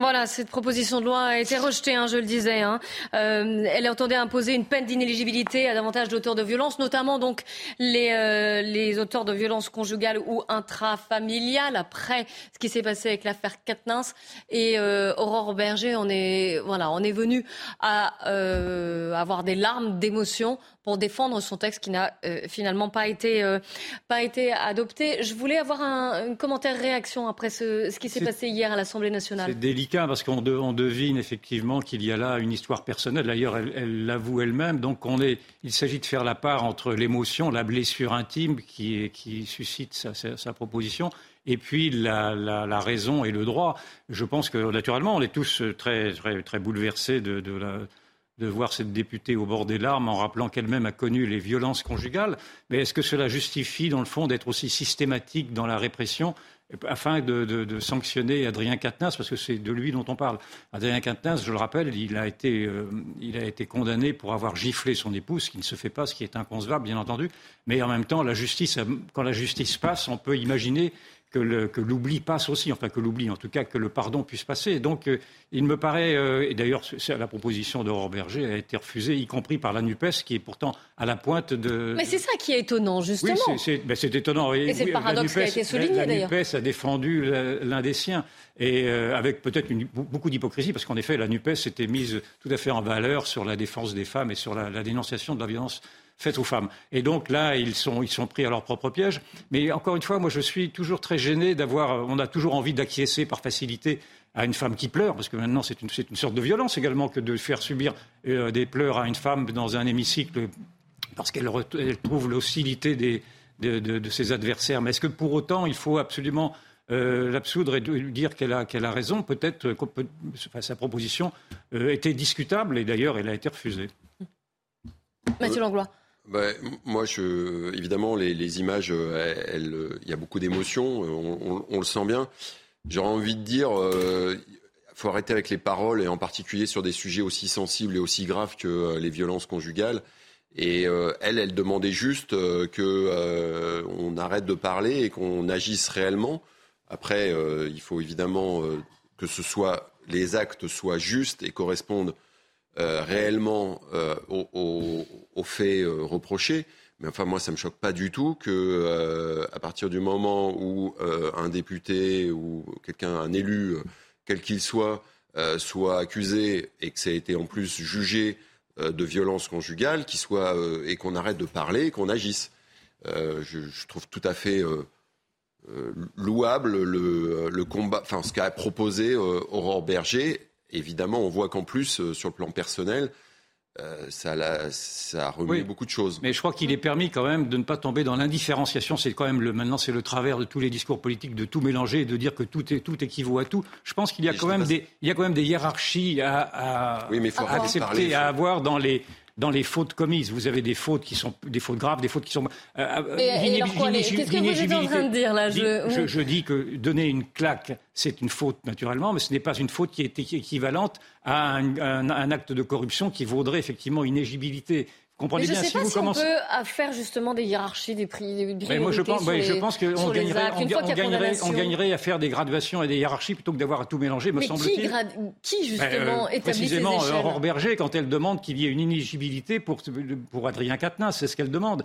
voilà, cette proposition de loi a été rejetée, hein, je le disais. Hein. Euh, elle entendait imposer une peine d'inéligibilité à davantage d'auteurs de violences, notamment donc les, euh, les auteurs de violences conjugales ou intrafamiliales. Après ce qui s'est passé avec l'affaire Katnins et euh, Aurore Berger, on est voilà, on est venu à euh, avoir des larmes d'émotion pour défendre son texte qui n'a euh, finalement pas été, euh, pas été adopté. Je voulais avoir un, commentaire réaction après ce, ce qui s'est passé hier à l'Assemblée nationale. C'est délicat parce qu'on devine effectivement qu'il y a là une histoire personnelle. D'ailleurs, elle l'avoue elle-même. Donc, on est, il s'agit de faire la part entre l'émotion, la blessure intime qui, qui suscite sa, sa, proposition et puis la, raison et le droit. Je pense que naturellement, on est tous très, très, très bouleversés de, de voir cette députée au bord des larmes en rappelant qu'elle-même a connu les violences conjugales. Mais est-ce que cela justifie, dans le fond, d'être aussi systématique dans la répression afin de, sanctionner Adrien Quatennens, parce que c'est de lui dont on parle? Adrien Quatennens, je le rappelle, il a, été, euh, il a été condamné pour avoir giflé son épouse, ce qui ne se fait pas, ce qui est inconcevable, bien entendu. Mais en même temps, quand la justice passe, on peut imaginer que l'oubli passe aussi, enfin que l'oubli, en tout cas que le pardon puisse passer. Donc euh, il me paraît, euh, et d'ailleurs la proposition d'Aurore Berger a été refusée, y compris par la NUPES, qui est pourtant à la pointe de... Mais c'est ça qui est étonnant, justement. Oui, c'est ben, étonnant. Et, c'est le paradoxe qui a été souligné, d'ailleurs. La NUPES a défendu l'un des siens, et euh, avec peut-être beaucoup d'hypocrisie, parce qu'en effet, la NUPES s'était mise tout à fait en valeur sur la défense des femmes et sur la, la dénonciation de la violence faites aux femmes. Et donc là, ils sont, ils sont pris à leur propre piège. Mais encore une fois, moi, je suis toujours très gêné d'avoir. On a toujours envie d'acquiescer par facilité à une femme qui pleure, parce que maintenant c'est une, une, sorte de violence également que de faire subir euh, des pleurs à une femme dans un hémicycle parce qu'elle trouve l'hostilité de, ses adversaires. Mais est-ce que pour autant il faut absolument euh, l'absoudre et dire qu'elle a, qu'elle a raison? Peut-être que sa proposition euh, était discutable et d'ailleurs elle a été refusée. Mathieu Langlois. Bah, moi, je, évidemment, les, images, euh, il y a beaucoup d'émotions, on, le sent bien. J'aurais envie de dire, euh, faut arrêter avec les paroles, et en particulier sur des sujets aussi sensibles et aussi graves que euh, les violences conjugales. Et elle, elle demandait juste on arrête de parler et qu'on agisse réellement. Après, il faut évidemment que ce soit les actes soient justes et correspondent euh, réellement euh, aux, faits euh, reprochés. Mais enfin, moi, ça me choque pas du tout que, à partir du moment où un député ou quelqu'un, un élu, quel qu'il soit, soit accusé et que ça a été en plus jugé de violence conjugale, soit et qu'on arrête de parler, et qu'on agisse. Je, je, trouve tout à fait louable le, le combat, enfin ce qu'a proposé Aurore Berger évidemment, on voit qu'en plus, euh, sur le plan personnel, euh, ça, a, remis beaucoup de choses. Mais je crois qu'il est permis quand même de ne pas tomber dans l'indifférenciation. C'est quand même le, maintenant c'est le travers de tous les discours politiques de tout mélanger et de dire que tout, est, tout équivaut à tout. Je pense qu'il y a quand même des il y a quand même des hiérarchies à, à, à accepter, à avoir dans les dans les fautes commises. Vous avez des fautes qui sont des fautes graves, des fautes qui sont. Euh, euh Qu'est-ce que vous êtes en train de dire là je... Je, dis que donner une claque, c'est une faute naturellement, mais ce n'est pas une faute qui est équivalente à un, acte de corruption qui vaudrait effectivement une comprenez je bien, sais si pas vous si commencez... on peut faire justement des hiérarchies des prix. Des mais moi, je pense, je pense qu'on gagnerait, on, gagnerait, on gagnerait à faire des graduations et des hiérarchies plutôt que d'avoir à tout mélanger, me semble-t-il. Qui, qui, justement ben, euh, Précisément, ces Aurore Berger, quand elle demande qu'il y ait une inéligibilité pour, pour Adrien Quatennens, c'est ce qu'elle demande.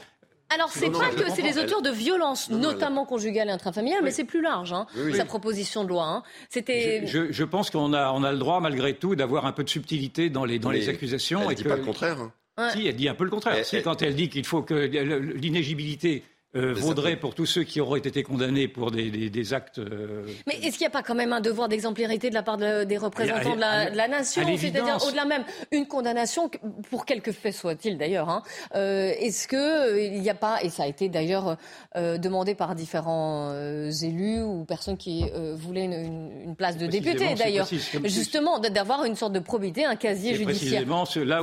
Alors, c'est pas que c'est les auteurs de violences, notamment conjugales et intrafamiliales, mais c'est plus large, hein, sa proposition de loi. Hein. C'était. Je, je, pense qu'on a, on a le droit, malgré tout, d'avoir un peu de subtilité dans les, dans les accusations. Elle ne dit pas le contraire. Hein. Si, elle dit un peu le contraire. si, quand elle dit qu'il faut que l'inégibilité euh, vaudrait pour tous ceux qui auraient été condamnés pour des, actes. Euh, Mais est-ce qu'il n'y a pas quand même un devoir d'exemplarité de la part des représentants de, la, nation C'est-à-dire, au-delà même, une condamnation, pour quelque fait soit-il d'ailleurs, hein, euh, est-ce qu'il n'y a pas, et ça a été d'ailleurs demandé par différents élus ou personnes qui voulaient une, place de député d'ailleurs, justement, d'avoir une sorte de probité, un casier judiciaire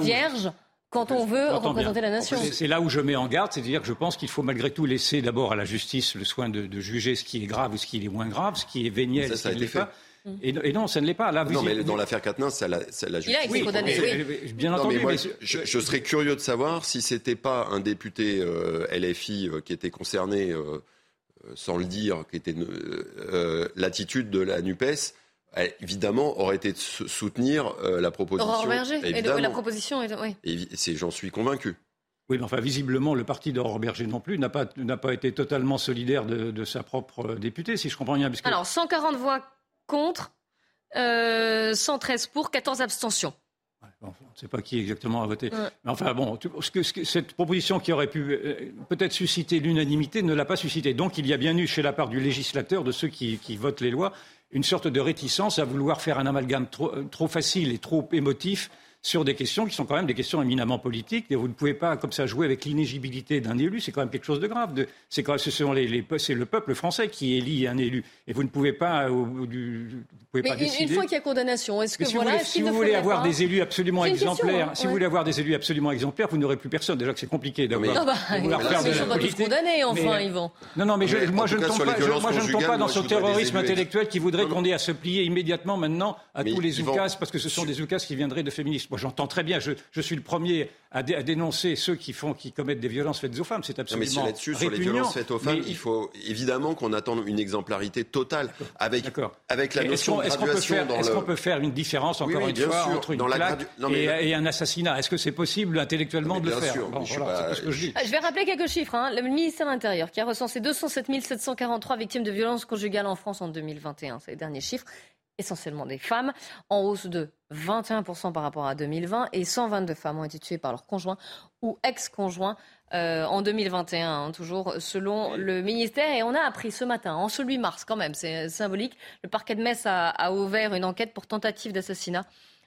vierge quand on veut représenter la nation. C'est là où je mets en garde, c'est-à-dire que je pense qu'il faut malgré tout laisser d'abord à la justice le soin de, juger ce qui est grave ou ce qui est moins grave, ce qui est véniel, ça, ce qui n'est pas. Et, non, ça ne l'est pas. Là, non, mais dans l'affaire Quatennens, ça la, justice. Il a été condamné, oui. Bien entendu. Mais je, serais curieux de savoir si c'était pas un député euh, LFI euh, qui était concerné, euh, sans le dire, qui était l'attitude de la NUPES évidemment, aurait été de soutenir euh, la proposition. Aurore Berger, et la proposition, oui. Et j'en suis convaincu. Oui, mais enfin, visiblement, le parti d'Aurore Berger non plus n'a pas, pas été totalement solidaire de, sa propre euh, députée, si je comprends bien. Alors, 140 voix contre, 113 euh, pour, 14 abstentions. on ne sait pas qui exactement a voté. Mais enfin, bon, ce que, cette proposition qui aurait pu peut-être susciter l'unanimité ne l'a pas suscité. Donc, il y a bien eu, chez la part du législateur, de ceux qui votent les lois, une sorte de réticence à vouloir faire un amalgame trop, euh, facile et trop émotif sur des questions qui sont quand même des questions éminemment politiques. Et vous ne pouvez pas, comme ça, jouer avec l'inéligibilité d'un élu. C'est quand même quelque chose de grave. De, c'est, quand, ce sont les, les, c'est le peuple français qui élit un élu. Et vous ne pouvez pas, au, du, vous pouvez Mais pas une, décider. une fois qu'il y a condamnation, est-ce que si voilà, vous voulez, si vous ne voulez avoir des élus absolument exemplaires, hein, si vous voulez avoir des élus absolument exemplaires, vous n'aurez plus personne. Déjà que c'est compliqué d'avoir. Ah bah, faire ils de sont pas tous condamnés, enfin, Mais- Yvan. Non, non, mais, je- moi, je ne pas, je- violences moi, je ne tombe pas dans ce terrorisme intellectuel qui voudrait Non, non. qu'on ait à se plier immédiatement maintenant à Mais tous les oukas, parce que ce sont des oukas qui viendraient de féministes. Moi, j'entends très bien. Je, je suis le premier à, dé- à dénoncer ceux qui font, qui commettent des violences faites aux femmes. C'est Non, mais absolument sur là-dessus, sur les répugnant. violences faites aux femmes, Mais- il faut évidemment qu'on attende une exemplarité totale avec, la notion qu'on de est-ce qu'on peut, graduation est-ce qu'on peut faire une différence, Oui, encore oui, une bien fois, sûr. entre une Dans la claque gradu- non, mais- et, et un assassinat? Est-ce que c'est possible intellectuellement de le bien faire? sûr, Bon, je suis voilà, pas- c'est ce que je dis. Ah, Je vais rappeler quelques chiffres. hein. Le ministère de l'Intérieur qui a recensé 207 743 victimes de violences conjugales en France en 2021. C'est les derniers chiffres. Essentiellement des femmes, en hausse de 21% par rapport à 2020. Et 122 femmes ont été tuées par leur conjoint ou ex-conjoint euh, en 2021, hein, toujours selon le ministère. Et on a appris ce matin, en ce 8 mars quand même, c'est symbolique, le parquet de Metz a, a ouvert une enquête pour tentative d'assassinat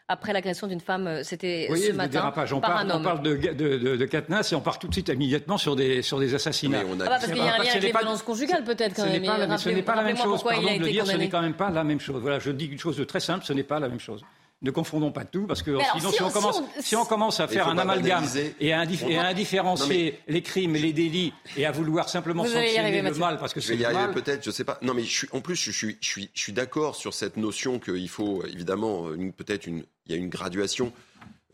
après l'agression d'une femme. euh, C'était ce matin dérapage. On par parle, un on homme. parle de, de, de, de cadenas et on part tout de suite immédiatement sur des, sur des assassinats. Mais on a- Ah bah parce qu'il y a un Parce lien avec ce les violences conjugales peut-être quand Ce n'est même. pas, la, Et ce n'est pas la même chose. pourquoi il Pardon a de le été dire, ce n'est quand même pas la même chose. Voilà, je dis une chose de très simple, ce n'est pas la même chose. Ne confondons pas tout, parce que alors, sinon, si si, on on- si commence, on- si on commence à faire un amalgame et à, indif- et à indifférencier les crimes et les délits et à vouloir simplement Vous sanctionner arriver, le Mathieu. mal parce que Je c'est vais y le arriver mal. peut-être, je sais pas. Non, mais je suis, en plus, je suis, je suis, je suis d'accord sur cette notion qu'il faut évidemment une- peut-être une, il y a une graduation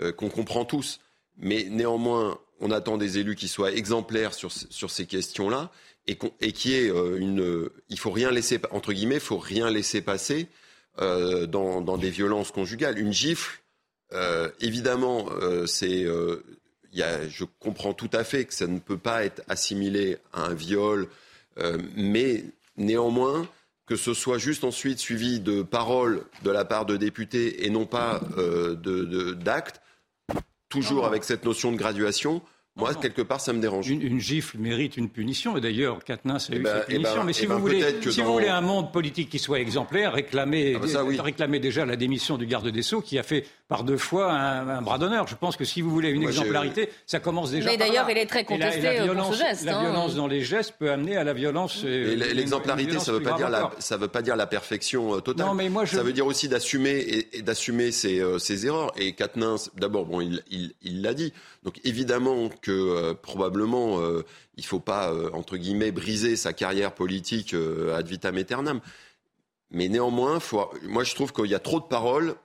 euh, qu'on comprend tous, mais néanmoins, on attend des élus qui soient exemplaires sur sur ces questions-là et, qu'on- et qui est une, il faut rien laisser entre guillemets, faut rien laisser passer euh, dans, dans des violences conjugales. Une gifle, euh, évidemment, euh, c'est je comprends tout à fait que ça ne peut pas être assimilé à un viol, mais néanmoins, que ce soit juste ensuite suivi de paroles de la part de députés et non pas euh, de- de- d'actes, toujours avec cette notion de graduation, moi, non. quelque part, ça me dérange. Une, une gifle mérite une punition, et d'ailleurs, Quatennens a Eh eu ben, cette eh ben, punition. mais si eh vous ben, voulez, si vous voulez un monde politique qui soit exemplaire, réclamez, Ah ben ça, oui. réclamez déjà la démission du garde des Sceaux, qui a fait par deux fois un, un bras d'honneur. Je pense que si vous voulez une Moi, exemplarité, ça commence déjà Mais d'ailleurs, il est très Et la- et la contesté, pour ce violence- geste, La hein. violence dans les gestes peut amener à la violence. euh, Et l'exemplarité, ça veut plus pas dire la, ça veut pas dire la perfection euh, totale. Non, mais moi, je- Ça veut dire aussi d'assumer et, et d'assumer ses, euh, ses erreurs. Et Quatennens, d'abord, bon, il il- il l'a dit. Donc évidemment que euh, probablement euh, il faut pas euh, entre guillemets briser sa carrière politique ad vitam aeternam. Mais néanmoins, faut, moi je trouve qu'il y a trop de paroles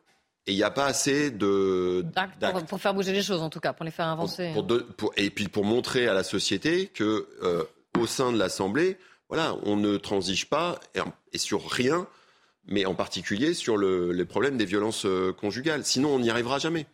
et il n'y a pas assez de D'actes d'actes. pour, pour faire bouger les choses, en tout cas, pour les faire avancer. pour de- et puis pour montrer à la société que au sein de l'Assemblée, voilà, on ne transige pas et, et sur rien, mais en particulier sur le, les problèmes des violences conjugales. Sinon, on n'y arrivera jamais.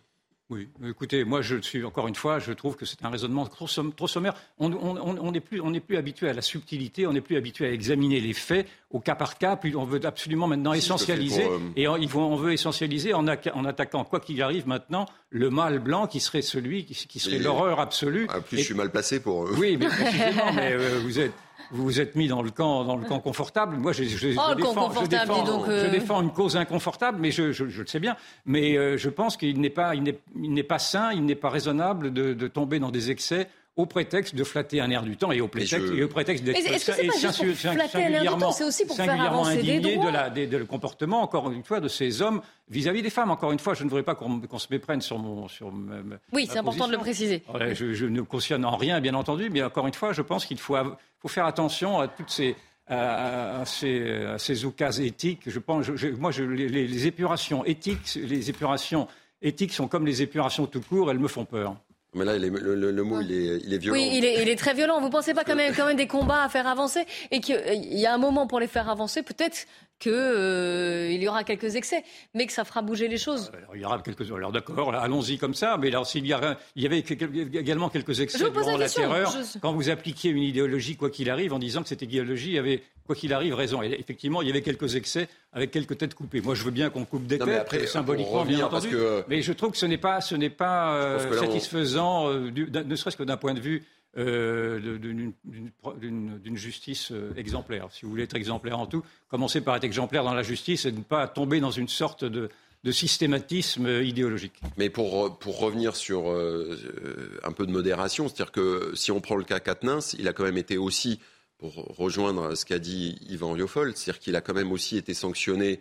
Oui, écoutez, moi je suis encore une fois, je trouve que c'est un raisonnement trop, somm- trop sommaire. On n'est on, on plus, on plus habitué à la subtilité, on n'est plus habitué à examiner les faits au cas par cas. Puis on veut absolument maintenant essentialiser pour, euh, et on, veut essentialiser en, attaquant quoi qu'il arrive maintenant le mâle blanc qui serait celui qui, qui serait l'horreur absolue. En plus, Et- je suis mal placé pour. euh, oui, mais précisément, mais euh, vous êtes. Vous vous êtes mis dans le camp, dans le camp confortable. Moi, je, Oh, défends, je, confortable, défends, dis donc, je défends une cause inconfortable, mais je, le sais bien. Mais euh, je pense qu'il n'est pas, il n'est, il n'est pas sain, il n'est pas raisonnable de, de tomber dans des excès au prétexte de flatter un air du temps et au prétexte, je- et au prétexte d'être est-ce que c'est et pas juste pour singu- flatter un air du temps, singulièrement- c'est aussi pour faire avancer des droits de la, de le comportement, encore une fois, de ces hommes vis-à-vis des femmes. Encore une fois, je ne voudrais pas qu'on, se méprenne sur mon, sur ma- ma- Oui, c'est important de le préciser. Je, je ne cautionne en rien, bien entendu, mais encore une fois, je pense qu'il faut, faut faire attention à toutes ces, à, à ces, à ces éthiques. Je pense, je- je- moi, je- les, les- les épurations éthiques, les épurations éthiques sont comme les épurations tout court, elles me font peur. Mais là, est- le, le- le mot, il est, il est violent. Oui, il est, il est très violent. Vous pensez pas quand même, quand même des combats à faire avancer et qu'il y a un moment pour les faire avancer, peut-être qu'il y aura quelques excès, mais que ça fera bouger les choses. Alors, il y aura quelques. Alors d'accord, allons-y comme ça. Mais alors, s'il y, a- il y avait également quelques excès Je durant la terreur, Je- quand vous appliquiez une idéologie quoi qu'il arrive, en disant que cette idéologie avait quoi qu'il arrive raison. Et effectivement, il y avait quelques excès avec quelques têtes coupées. Moi, je veux bien qu'on coupe des Non, têtes mais après, euh, symboliquement, bien entendu. que- Mais je trouve que ce n'est pas, ce n'est euh, on- satisfaisant, euh, du- ne serait-ce que d'un point de vue. Euh, d'une- justice euh, exemplaire. Si vous voulez être exemplaire en tout, commencez par être exemplaire dans la justice et ne pas tomber dans une sorte de, systématisme idéologique. Mais pour, pour revenir sur euh, un peu de modération, c'est-à-dire que si on prend le cas Katnins, il a quand même été aussi, pour rejoindre ce qu'a dit Yvan Rioufol, c'est-à-dire qu'il a quand même aussi été sanctionné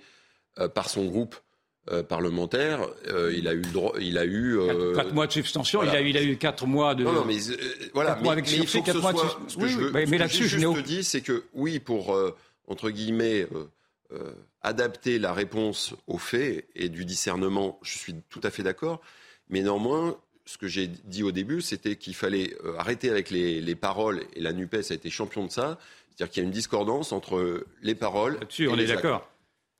euh, par son groupe euh, parlementaire, euh, il a eu le droit, il a eu euh, quatre, mois de suspension, il a eu, il a eu quatre mois de. Non, non mais voilà, mais, avec mais il faut que ce soit. De... Ce que oui, je veux, mais, mais là-dessus, je juste dis, c'est que oui, pour entre guillemets adapter la réponse aux faits et du discernement, je suis tout à fait d'accord. Mais néanmoins, ce que j'ai dit au début, c'était qu'il fallait arrêter avec les, les, paroles, et la NUPES a été champion de ça. C'est-à-dire qu'il y a une discordance entre les paroles. Là-dessus, on est d'accord.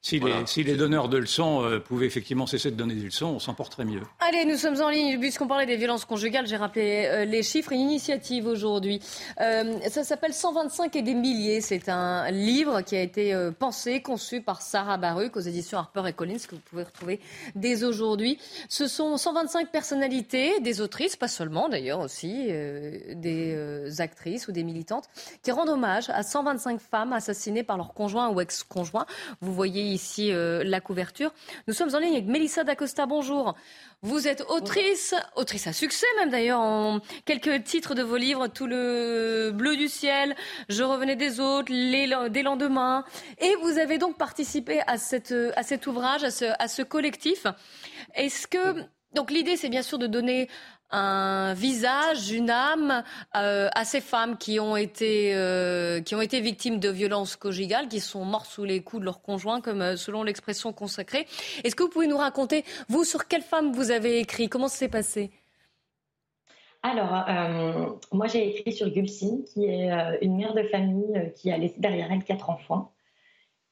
Si, les, si les, donneurs de leçons euh, pouvaient effectivement cesser de donner des leçons, on s'en porterait mieux. Allez, nous sommes en ligne. Puisqu'on parlait des violences conjugales, j'ai rappelé euh, les chiffres. Une initiative aujourd'hui. Euh, ça s'appelle 125 et des milliers. C'est un livre qui a été euh, pensé, conçu par Sarah Baruch aux éditions Harper et Collins, que vous pouvez retrouver dès aujourd'hui. Ce sont 125 personnalités, des autrices, pas seulement d'ailleurs aussi, des actrices ou des militantes, qui rendent hommage à 125 femmes assassinées par leur conjoint ou ex-conjoint. Vous voyez ici euh, la couverture. Nous sommes en ligne avec Mélissa Dacosta. Bonjour. Vous êtes autrice, autrice à succès même d'ailleurs, en quelques titres de vos livres, Tout le bleu du ciel, Je revenais des autres, les, Des lendemains. Et vous avez donc participé à, cette, à cet ouvrage, à ce, à ce collectif. Est-ce que... Donc l'idée, c'est bien sûr de donner un visage, une âme euh, à ces femmes qui ont été euh, qui ont été victimes de violences conjugales, qui sont mortes sous les coups de leur conjoint, comme euh, selon l'expression consacrée. Est-ce que vous pouvez nous raconter vous sur quelle femme vous avez écrit? Comment ça s'est passé? Alors, moi j'ai écrit sur Gulsine, qui est une mère de famille qui a laissé derrière elle quatre enfants.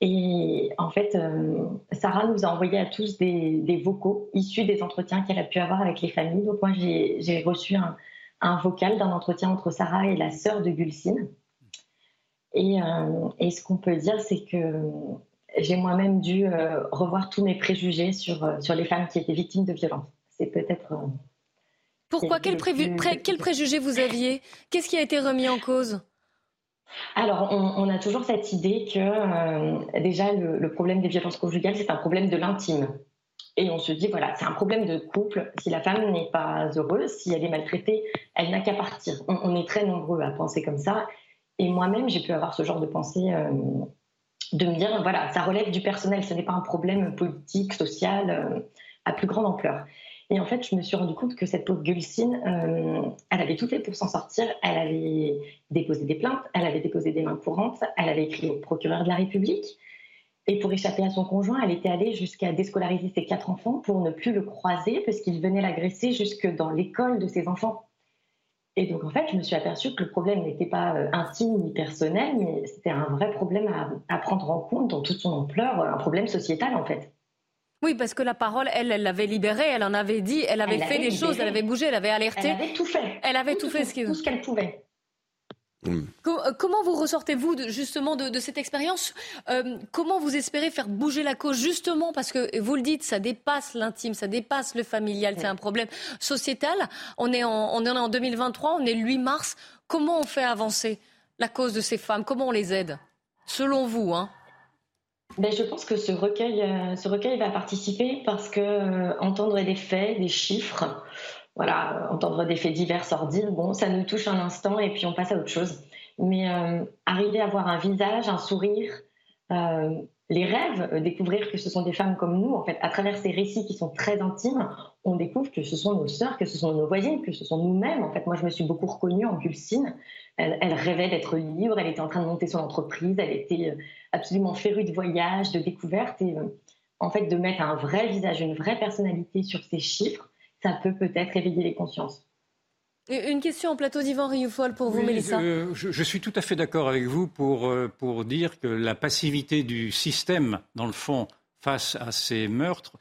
Et en fait, euh, Sarah nous a envoyé à tous des, vocaux issus des entretiens qu'elle a pu avoir avec les familles. Donc moi, j'ai reçu un, vocal d'un entretien entre Sarah et la sœur de Gulcine. Et, euh, et ce qu'on peut dire, c'est que j'ai moi-même dû euh, revoir tous mes préjugés sur, sur les femmes qui étaient victimes de violences. C'est peut-être... Pourquoi? Quel, quel préjugé vous aviez? Qu'est-ce qui a été remis en cause? Alors, on, a toujours cette idée que euh, déjà le, problème des violences conjugales, c'est un problème de l'intime. Et on se dit, voilà, c'est un problème de couple. Si la femme n'est pas heureuse, si elle est maltraitée, elle n'a qu'à partir. On, est très nombreux à penser comme ça. Et moi-même, j'ai pu avoir ce genre de pensée, euh, de me dire, voilà, ça relève du personnel, ce n'est pas un problème politique, social, euh, à plus grande ampleur. Et en fait, je me suis rendu compte que cette pauvre Gulcine, euh, elle avait tout fait pour s'en sortir. Elle avait déposé des plaintes, elle avait déposé des mains courantes, elle avait écrit au procureur de la République. Et pour échapper à son conjoint, elle était allée jusqu'à déscolariser ses quatre enfants pour ne plus le croiser parce qu'il venait l'agresser jusque dans l'école de ses enfants. Et donc, en fait, je me suis aperçue que le problème n'était pas euh, intime ni personnel, mais c'était un vrai problème à, à, prendre en compte dans toute son ampleur, un problème sociétal, en fait. Oui, parce que la parole, elle, elle l'avait libérée, elle en avait dit, elle avait fait des choses, elle avait bougé, elle avait alerté. Elle avait tout fait. Elle avait tout, fait, tout ce qu'elle pouvait. Hmm. Euh, comment vous ressortez-vous justement de, cette expérience euh, Comment vous espérez faire bouger la cause justement parce que vous le dites, ça dépasse l'intime, ça dépasse le familial, c'est un problème sociétal. On est, en, on est en 2023, on est le 8 mars. Comment on fait avancer la cause de ces femmes? Comment on les aide? Selon vous, hein ben, je pense que ce recueil, euh, ce recueil va participer parce que euh, entendre des faits, des chiffres, voilà, entendre des faits divers, sordides, bon, ça nous touche un instant et puis on passe à autre chose. Mais euh, arriver à avoir un visage, un sourire, les rêves, découvrir que ce sont des femmes comme nous, en fait, à travers ces récits qui sont très intimes, on découvre que ce sont nos sœurs, que ce sont nos voisines, que ce sont nous-mêmes. En fait, moi, je me suis beaucoup reconnue en Gulcine. Elle, rêvait d'être libre, elle était en train de monter son entreprise, elle était absolument férue de voyage, de découverte. Et euh, en fait, de mettre un vrai visage, une vraie personnalité sur ces chiffres, ça peut peut-être éveiller les consciences. Une question en plateau d'Yvan Rioufol pour vous, Mélissa. je, suis tout à fait d'accord avec vous pour, euh, pour dire que la passivité du système, dans le fond, face à ces meurtres,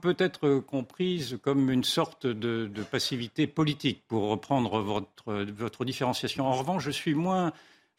peut être comprise comme une sorte de, de, passivité politique, pour reprendre votre, votre différenciation. En revanche, je suis moins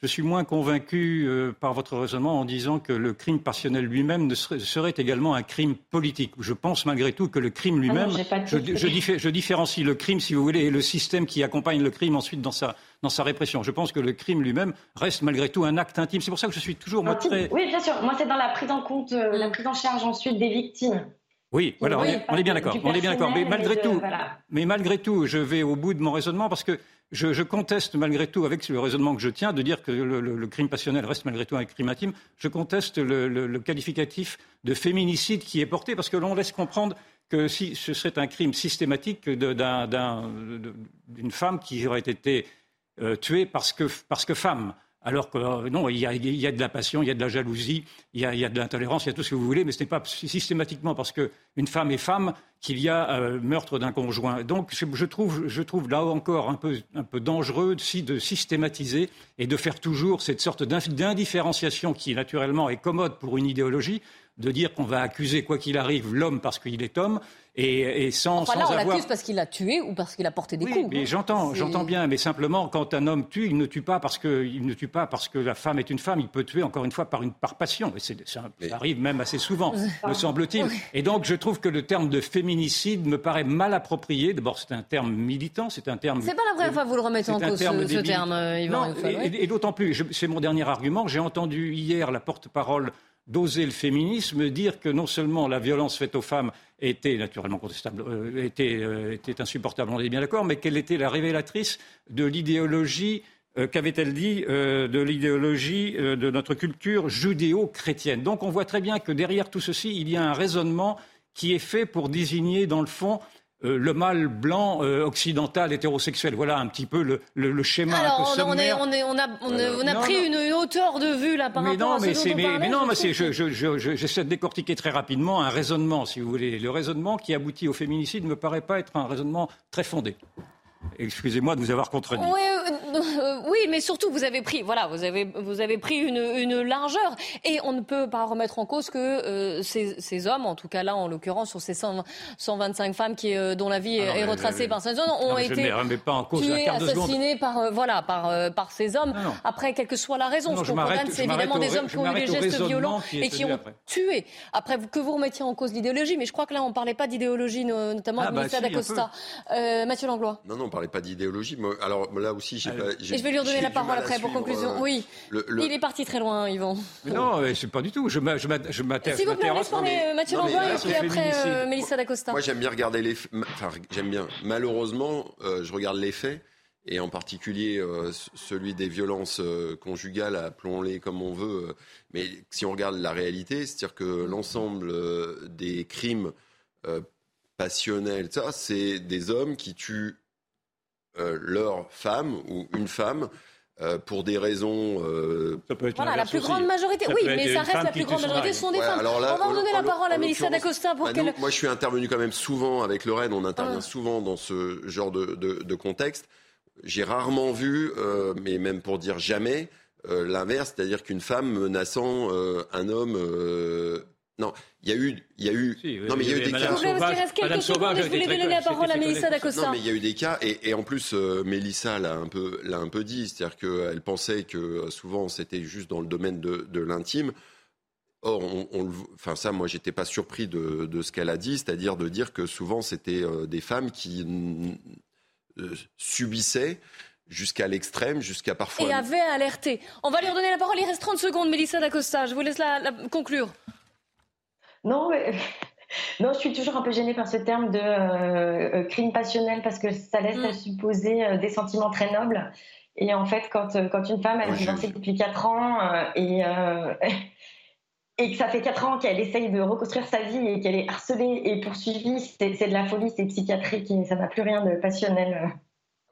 je suis moins convaincu euh, par votre raisonnement en disant que le crime passionnel lui-même serait, également un crime politique. Je pense malgré tout que le crime lui-même, je, différencie le crime, si vous voulez, et le système qui accompagne le crime ensuite dans sa, dans sa répression. Je pense que le crime lui-même reste malgré tout un acte intime. C'est pour ça que je suis toujours moi, très... Oui, bien sûr. Moi, c'est dans la prise en compte, euh, la prise en charge ensuite des victimes. Oui, voilà, on, est, bien d'accord. On est bien d'accord. Mais malgré tout, mais malgré tout, je vais au bout de mon raisonnement parce que je, conteste malgré tout, avec le raisonnement que je tiens, de dire que le, crime passionnel reste malgré tout un crime intime. Je conteste le, qualificatif de féminicide qui est porté parce que l'on laisse comprendre que si ce serait un crime systématique d'une femme qui aurait été euh, tuée parce que, parce que femme. Alors que euh, non, il y, a, de la passion, il y a de la jalousie, il y a, de l'intolérance, il y a tout ce que vous voulez, mais ce n'est pas systématiquement parce qu'une femme est femme qu'il y a euh, meurtre d'un conjoint. Donc je, trouve, je trouve là encore un peu, un peu dangereux de systématiser et de faire toujours cette sorte d'indifférenciation qui naturellement est commode pour une idéologie, de dire qu'on va accuser quoi qu'il arrive l'homme parce qu'il est homme et, sans, enfin, là, on l'accuse parce qu'il a tué ou parce qu'il a porté des coups. Mais j'entends, j'entends bien. Mais simplement, quand un homme tue, il ne tue pas parce que il ne tue pas parce que la femme est une femme. Il peut tuer encore une fois par une par passion. Et ça, arrive même assez souvent, me semble-t-il. Et donc, je trouve que le terme de féminicide me paraît mal approprié. D'abord, c'est un terme militant, c'est un terme. C'est pas la première fois que vous le remettez en cause ce, terme, euh, Yvan. et, et d'autant plus, c'est mon dernier argument. J'ai entendu hier la porte-parole d'oser le féminisme, dire que non seulement la violence faite aux femmes était naturellement contestable, euh, était, était, insupportable, on est bien d'accord, mais qu'elle était la révélatrice de l'idéologie, euh, qu'avait-elle dit, euh, de l'idéologie de notre culture judéo-chrétienne. Donc on voit très bien que derrière tout ceci, il y a un raisonnement qui est fait pour désigner, dans le fond, euh, le mâle blanc euh, occidental hétérosexuel. Voilà un petit peu le, le, schéma Alors, un peu on, est, on, est, on, a, on, a, pris Une, hauteur de vue là par mais rapport non, à mais ce dont mais, mais non, mais j'essaie de décortiquer très rapidement un raisonnement, si vous voulez. Le raisonnement qui aboutit au féminicide ne me paraît pas être un raisonnement très fondé. Excusez-moi de vous avoir contredit. Oui, euh, euh, oui, mais surtout vous avez pris, voilà, vous avez, vous avez pris une, une largeur et on ne peut pas remettre en cause que euh, ces, ces, hommes, en tout cas là en l'occurrence sur ces 100, 125 femmes qui, dont la vie est retracée par ces hommes, ont été tuées, assassinées par, voilà, par, par ces hommes. Après, quelle que soit la raison, ce qu'on condamne, c'est évidemment des hommes qui ont eu des gestes violents et qui ont tué. Après, que vous remettiez en cause l'idéologie, mais je crois que là on ne parlait pas d'idéologie, notamment ah, bah, d'Acosta. Mathieu Langlois. Non, non, parlait pas d'idéologie. Alors là aussi, j'ai pas. Et je vais lui redonner la parole après pour conclusion. Euh, oui. Il est parti très loin, Yvan. Mais non, c'est pas du tout. Je m'intéresse. S'il vous plaît, laisse parler Mathieu Langlois et puis après euh, Mélissa D'Acosta. Moi, j'aime bien regarder les. Enfin, j'aime bien. Malheureusement, euh, je regarde les faits et en particulier celui des violences conjugales, appelons-les comme on veut. mais si on regarde la réalité, c'est-à-dire que l'ensemble des crimes passionnels, ça, c'est des hommes qui tuent euh, leur femme ou une femme euh, pour des raisons. Euh, voilà, la plus grande majorité. oui, mais ça reste la plus grande majorité, ce sont des femmes. on va redonner la parole à Mélissa D'Acosta pour bah, qu'elle. Moi, je suis intervenu quand même souvent avec Lorraine, on intervient ah. souvent dans ce genre de, de, contexte. J'ai rarement vu, mais même pour dire jamais, l'inverse, c'est-à-dire qu'une femme menaçant un homme non, il y a eu, il y a eu, non mais il y a eu des cas. Madame Sauvage, je voulais donner la parole à Mélissa D'Acosta. Non mais il y a eu des cas et, et en plus euh, Mélissa l'a un peu, l'a un peu dit, c'est-à-dire qu'elle pensait que euh, souvent c'était juste dans le domaine de, de l'intime. Or, on, on, enfin ça, moi, j'étais pas surpris de, de ce qu'elle a dit, c'est-à-dire de dire que souvent c'était euh, des femmes qui subissaient jusqu'à l'extrême, jusqu'à parfois. Et avait alerté. On va lui redonner la parole. Il reste 30 secondes, Mélissa D'Acosta. Je vous laisse la, la conclure. Non, non, je suis toujours un peu gênée par ce terme de euh, euh, crime passionnel parce que ça laisse à mm. supposer euh, des sentiments très nobles. Et en fait, quand, quand une femme, elle est divorcée depuis 4 ans et, et que ça fait 4 ans qu'elle essaye de reconstruire sa vie et qu'elle est harcelée et poursuivie, c'est de la folie, c'est psychiatrique et ça n'a plus rien de passionnel.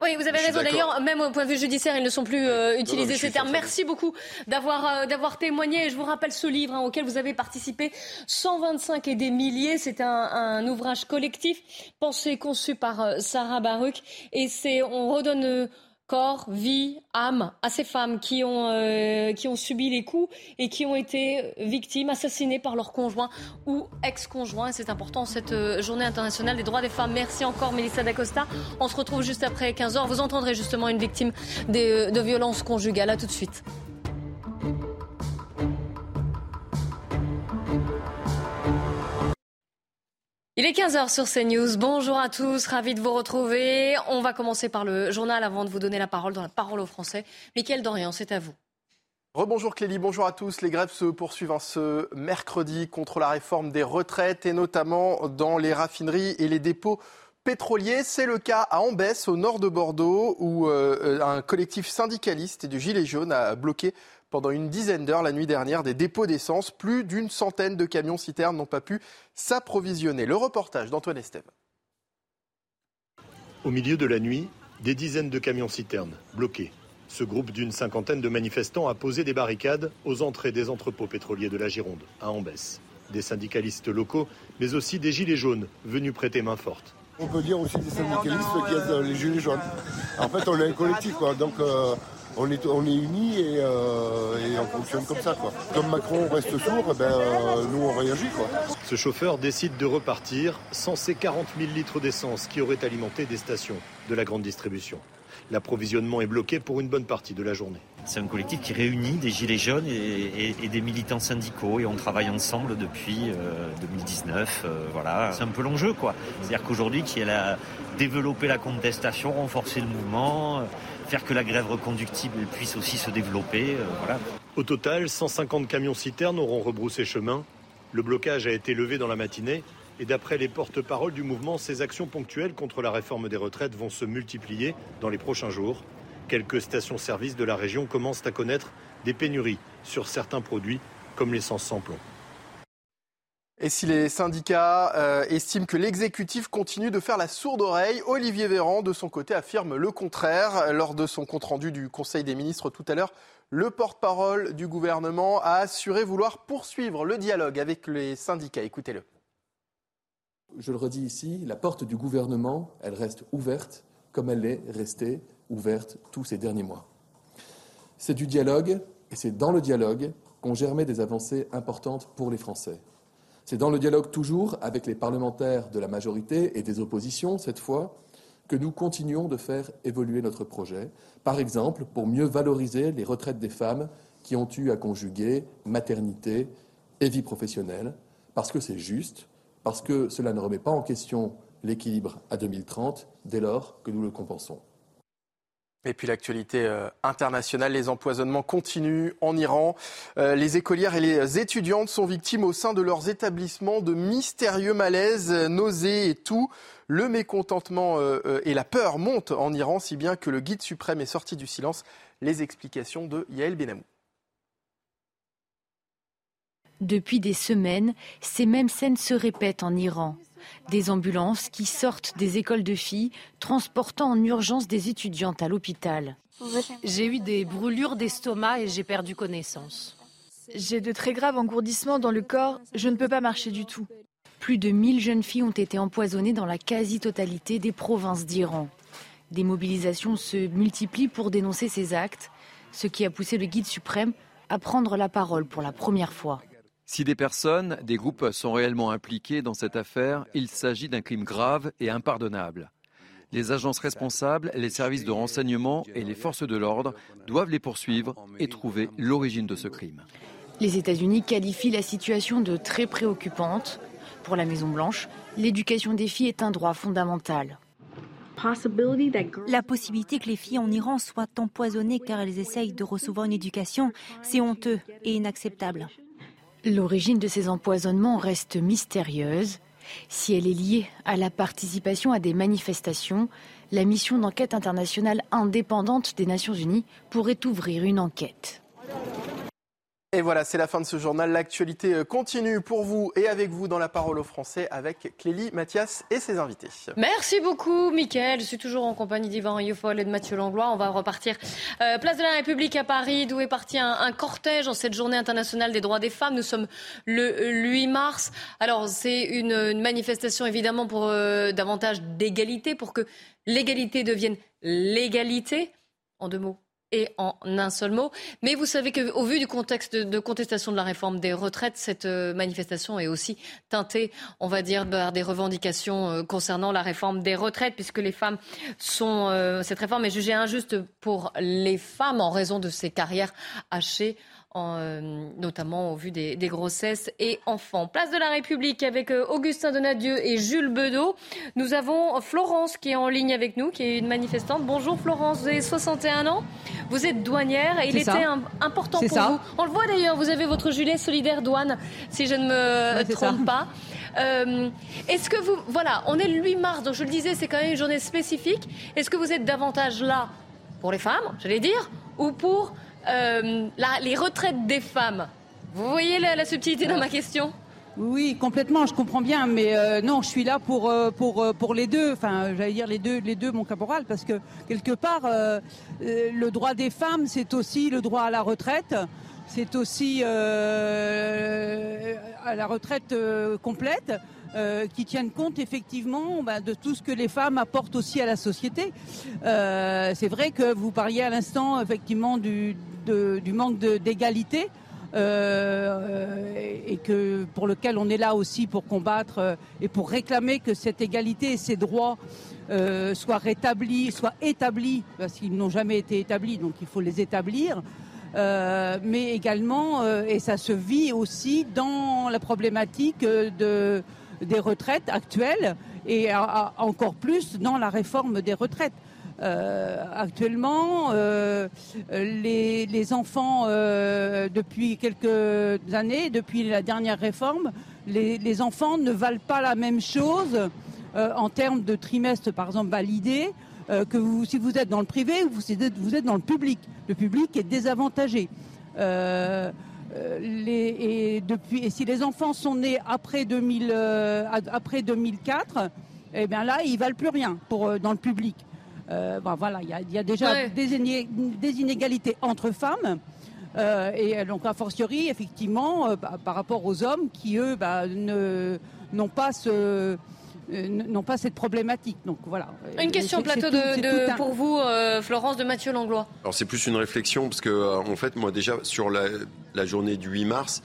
Oui, vous avez raison. D'ailleurs, même au point de vue judiciaire, ils ne sont plus euh, utilisés ces termes. Merci beaucoup d'avoir euh, d'avoir témoigné. Et je vous rappelle ce livre hein, auquel vous avez participé, 125 et des milliers. C'est un, un, ouvrage collectif pensé, conçu par euh, Sarah Baruch. Et c'est, on redonne corps, vie, âme à ces femmes qui ont, euh, qui ont subi les coups et qui ont été victimes, assassinées par leur conjoint ou ex-conjoint. C'est important cette euh, journée internationale des droits des femmes. Merci encore Mélissa D'Acosta. On se retrouve juste après 15h. Vous entendrez justement une victime de, de violences conjugales. À tout de suite. Il est 15h sur CNews. Bonjour à tous, ravi de vous retrouver. On va commencer par le journal avant de vous donner la parole dans la parole aux Français. Mickaël Dorian, c'est à vous. Rebonjour Clélie, bonjour à tous. Les grèves se poursuivent ce mercredi contre la réforme des retraites et notamment dans les raffineries et les dépôts pétroliers. C'est le cas à Ambès, au nord de Bordeaux, où euh, un collectif syndicaliste et du Gilet jaune a bloqué pendant une dizaine d'heures la nuit dernière des dépôts d'essence. Plus d'une centaine de camions citernes n'ont pas pu s'approvisionner. Le reportage d'Antoine Estève. Au milieu de la nuit, des dizaines de camions citernes bloqués ce groupe d'une cinquantaine de manifestants a posé des barricades aux entrées des entrepôts pétroliers de la Gironde, à Ambès. Des syndicalistes locaux, mais aussi des gilets jaunes venus prêter main forte. On peut dire aussi des syndicalistes qui ont les gilets jaunes. En fait, on est un collectif, quoi. donc euh, on est, on est unis euh, et, on fonctionne comme ça. Quoi. Comme Macron reste sourd, eh ben, euh, nous on réagit. Quoi. Ce chauffeur décide de repartir sans ces 40 000 litres d'essence qui auraient alimenté des stations de la grande distribution l'approvisionnement est bloqué pour une bonne partie de la journée. C'est un collectif qui réunit des gilets jaunes et, des militants syndicaux et on travaille ensemble depuis 2019. Euh, voilà, c'est un peu l'enjeu quoi. C'est-à-dire qu'aujourd'hui, qui a développé la contestation, renforcer le mouvement, euh, faire que la grève reconductible puisse aussi se développer. voilà. Au total, 150 camions citernes auront rebroussé chemin. Le blocage a été levé dans la matinée. Et d'après les porte-paroles du mouvement, ces actions ponctuelles contre la réforme des retraites vont se multiplier dans les prochains jours. Quelques stations-service de la région commencent à connaître des pénuries sur certains produits comme l'essence sans plomb. Et si les syndicats euh, estiment que l'exécutif continue de faire la sourde oreille, Olivier Véran, de son côté, affirme le contraire. Lors de son compte-rendu du Conseil des ministres tout à l'heure, le porte-parole du gouvernement a assuré vouloir poursuivre le dialogue avec les syndicats. Écoutez-le je le redis ici, la porte du gouvernement, elle reste ouverte comme elle est restée ouverte tous ces derniers mois. C'est du dialogue, et c'est dans le dialogue qu'ont germé des avancées importantes pour les Français. C'est dans le dialogue toujours avec les parlementaires de la majorité et des oppositions, cette fois, que nous continuons de faire évoluer notre projet. Par exemple, pour mieux valoriser les retraites des femmes qui ont eu à conjuguer maternité et vie professionnelle, parce que c'est juste, parce que cela ne remet pas en question l'équilibre à 2030 dès lors que nous le compensons. Et puis l'actualité euh, internationale, les empoisonnements continuent en Iran. Euh, les écolières et les étudiantes sont victimes au sein de leurs établissements de mystérieux malaises, nausées et tout. Le mécontentement euh, et la peur montent en Iran, si bien que le guide suprême est sorti du silence. Les explications de Yael Benamou. Depuis des semaines, ces mêmes scènes se répètent en Iran. Des ambulances qui sortent des écoles de filles, transportant en urgence des étudiantes à l'hôpital. J'ai eu des brûlures d'estomac et j'ai perdu connaissance. J'ai de très graves engourdissements dans le corps, je ne peux pas marcher du tout. Plus de 1000 jeunes filles ont été empoisonnées dans la quasi-totalité des provinces d'Iran. Des mobilisations se multiplient pour dénoncer ces actes, ce qui a poussé le guide suprême à prendre la parole pour la première fois. Si des personnes, des groupes sont réellement impliqués dans cette affaire, il s'agit d'un crime grave et impardonnable. Les agences responsables, les services de renseignement et les forces de l'ordre doivent les poursuivre et trouver l'origine de ce crime. Les États-Unis qualifient la situation de très préoccupante. Pour la Maison-Blanche, l'éducation des filles est un droit fondamental. La possibilité que les filles en Iran soient empoisonnées car elles essayent de recevoir une éducation, c'est honteux et inacceptable. L'origine de ces empoisonnements reste mystérieuse. Si elle est liée à la participation à des manifestations, la mission d'enquête internationale indépendante des Nations Unies pourrait ouvrir une enquête. Et voilà, c'est la fin de ce journal. L'actualité euh, continue pour vous et avec vous dans la parole aux Français avec Clélie, Mathias et ses invités. Merci beaucoup, Mickaël. Je suis toujours en compagnie d'Yvan Riofol et de Mathieu Langlois. On va repartir euh, place de la République à Paris, d'où est parti un, cortège en cette journée internationale des droits des femmes. Nous sommes le 8 mars. Alors, c'est une, manifestation évidemment pour euh, davantage d'égalité, pour que l'égalité devienne l'égalité. En deux mots, et en un seul mot. Mais vous savez qu'au vu du contexte de, contestation de la réforme des retraites, cette euh, manifestation est aussi teintée, on va dire, par des revendications euh, concernant la réforme des retraites, puisque les femmes sont. Euh, cette réforme est jugée injuste pour les femmes en raison de ces carrières hachées euh, notamment au vu des, grossesses et enfants. Place de la République avec euh, Augustin Donadieu et Jules Bedeau. Nous avons Florence qui est en ligne avec nous, qui est une manifestante. Bonjour Florence, vous avez 61 ans, vous êtes douanière et il était important pour vous. On le voit d'ailleurs, vous avez votre gilet solidaire douane, si je ne me trompe pas. Euh, est-ce que vous... Voilà, on est le 8 mars, donc je le disais, c'est quand même une journée spécifique. Est-ce que vous êtes davantage là pour les femmes, j'allais dire, ou pour euh, les retraites des femmes. Vous voyez la, subtilité dans ma question? Oui, complètement, je comprends bien, mais euh, non, je suis là pour euh, pour pour les deux. Enfin, j'allais dire les deux, les deux, mon caporal, parce que quelque part, le droit des femmes, c'est aussi le droit à la retraite, c'est aussi à la retraite complète. Euh, qui tiennent compte effectivement bah, de tout ce que les femmes apportent aussi à la société. Euh, c'est vrai que vous parliez à l'instant effectivement du, du manque d'égalité. Euh, et que pour lequel on est là aussi pour combattre et pour réclamer que cette égalité et ces droits soient rétablis, soient établis, parce qu'ils n'ont jamais été établis, donc il faut les établir. mais également, et ça se vit aussi dans la problématique de, des retraites actuelles et encore plus dans la réforme des retraites. Euh, actuellement, euh, les, enfants, euh, depuis quelques années, depuis la dernière réforme, les, enfants ne valent pas la même chose en termes de trimestre, par exemple, validé, que vous, si vous êtes dans le privé ou vous êtes, vous êtes dans le public. Le public est désavantagé. Euh, et, depuis, et si les enfants sont nés après, 2000, euh, après 2004, eh bien là, ils valent plus rien pour, euh, dans le public. voilà, il y, a déjà des, inégalités entre femmes. et donc, a fortiori, effectivement, bah, par rapport aux hommes qui, eux, bah, n'ont pas ce, n'ont pas cette problématique. Donc voilà. Une question plateau de, pour vous, euh, Florence de Mathieu Langlois. Alors c'est plus une réflexion parce que euh, en fait moi déjà sur la, journée du 8 mars.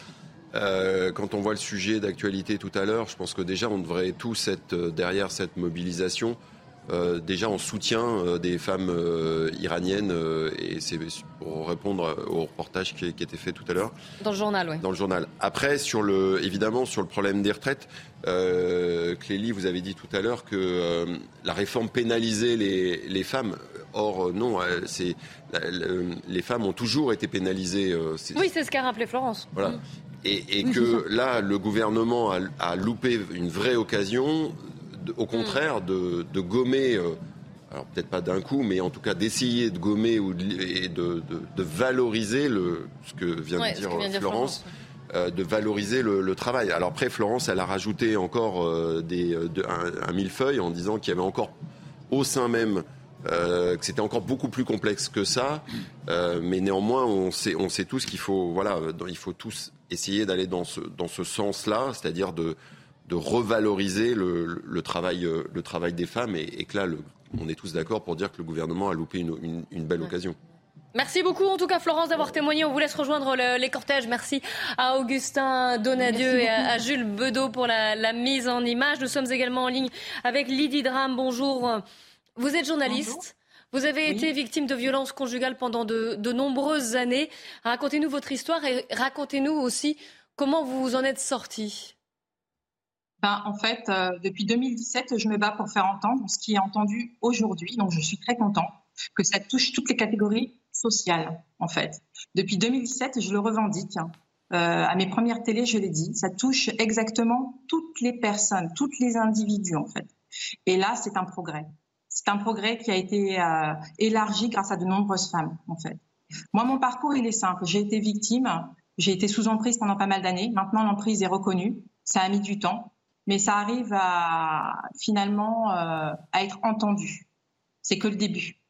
quand on voit le sujet d'actualité tout à l'heure, je pense que déjà on devrait tous être derrière cette mobilisation euh, déjà en soutien euh, des femmes euh, iraniennes, et c'est pour répondre au reportage qui, qui était fait tout à l'heure. Dans le journal, oui. Dans le journal. Après, sur le, évidemment, sur le problème des retraites, Clélie, vous avez dit tout à l'heure que la réforme pénalisait les, les femmes. Or, non, c'est, les femmes ont toujours été pénalisées. oui, c'est ce qu'a rappelé Florence. Voilà. Et, et que là, le gouvernement a, a, loupé une vraie occasion au contraire, de, gommer, euh, alors peut-être pas d'un coup, mais en tout cas d'essayer de gommer ou et de, valoriser le, ce que vient de dire, Florence. Euh, de valoriser le, travail. Alors après, Florence, elle a rajouté encore euh, des, un, millefeuille en disant qu'il y avait encore au sein même que c'était encore beaucoup plus complexe que ça, mais néanmoins, on sait, on sait tous qu'il faut, voilà, il faut tous essayer d'aller dans ce, dans ce sens-là, c'est-à-dire de, de revaloriser le, travail, euh, le travail des femmes et, que là, on est tous d'accord pour dire que le gouvernement a loupé une, belle occasion. Merci beaucoup, en tout cas, Florence, d'avoir témoigné. On vous laisse rejoindre les cortèges. Merci à Augustin Donadieu et à, Jules Bedeau pour la, mise en image. Nous sommes également en ligne avec Lydie Dram. Bonjour. Vous êtes journaliste. Vous avez été victime de violences conjugales pendant de, de nombreuses années. Racontez-nous votre histoire et racontez-nous aussi comment vous vous en êtes sortie. Ben, en fait, euh, depuis 2017, je me bats pour faire entendre ce qui est entendu aujourd'hui. Donc, je suis très content que ça touche toutes les catégories sociales, en fait. Depuis 2017, je le revendique. Hein. Euh, à mes premières télés, je l'ai dit, ça touche exactement toutes les personnes, toutes les individus, en fait. Et là, c'est un progrès. C'est un progrès qui a été euh, élargi grâce à de nombreuses femmes, en fait. Moi, mon parcours, il est simple. J'ai été victime, j'ai été sous emprise pendant pas mal d'années. Maintenant, l'emprise est reconnue. Ça a mis du temps mais ça arrive à finalement euh, à être entendu. C'est que le début.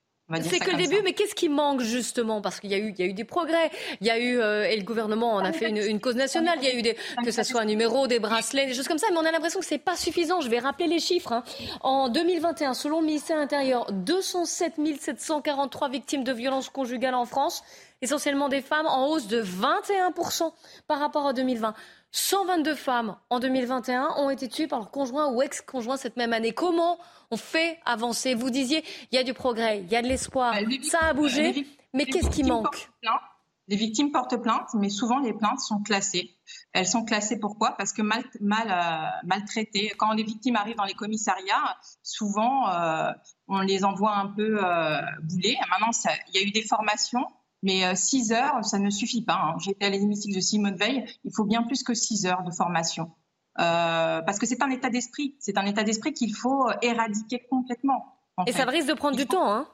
C'est que le début, mais qu'est-ce qui manque justement? Parce qu'il y a eu, il y a eu des progrès. Il y a eu euh, et le gouvernement en a fait une, cause nationale. Il y a eu des, que ce soit un numéro, des bracelets, des choses comme ça. Mais on a l'impression que c'est pas suffisant. Je vais rappeler les chiffres. Hein. En 2021, selon le ministère intérieur, 207 743 victimes de violences conjugales en France, essentiellement des femmes, en hausse de 21% par rapport à 2020. 122 femmes en 2021 ont été tuées par leur conjoint ou ex-conjoint cette même année. Comment on fait avancer? Vous disiez, il y a du progrès, il y a de l'espoir, bah, ça a bougé, mais qu'est-ce qui manque? Les victimes portent plainte, mais souvent les plaintes sont classées. Elles sont classées pourquoi? Parce que mal, mal euh, maltraitées. Quand les victimes arrivent dans les commissariats, souvent euh, on les envoie un peu euh, bouler. Maintenant, il y a eu des formations, mais 6 heures, ça ne suffit pas. Hein. J'étais à l'hémicycle de Simone Veil, il faut bien plus que 6 heures de formation. parce que c'est un état d'esprit. C'est un état d'esprit qu'il faut éradiquer complètement. Et ça risque de prendre du temps, hein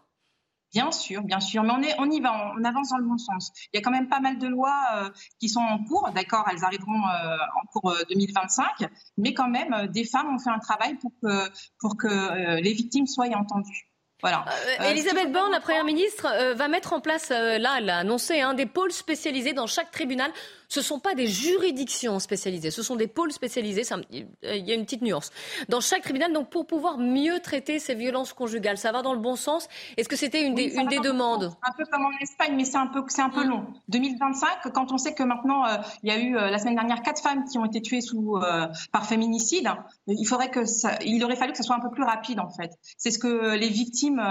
Bien sûr, bien sûr, mais on, est, on y va, on, avance dans le bon sens. Il y a quand même pas mal de lois euh, qui sont en cours, d'accord, elles arriveront euh, en cours 2025, euh, mais quand même, des femmes ont fait un travail pour que, pour que les victimes soient entendues. Voilà. Elisabeth Borne, la Première ministre, va mettre en place, là, elle l'a annoncé, hein, des pôles spécialisés dans chaque tribunal ce ne sont pas des juridictions spécialisées, ce sont des pôles spécialisés. Il y a une petite nuance. Dans chaque tribunal, donc pour pouvoir mieux traiter ces violences conjugales, ça va dans le bon sens Est-ce que c'était une, des, une des demandes Un peu comme en Espagne, mais c'est un peu, c'est un peu mm. long. 2025, quand on sait que maintenant, euh, il y a eu euh, la semaine dernière quatre femmes qui ont été tuées sous, euh, par féminicide, il faudrait que ça, il aurait fallu que ça soit un peu plus rapide en fait. C'est ce que les victimes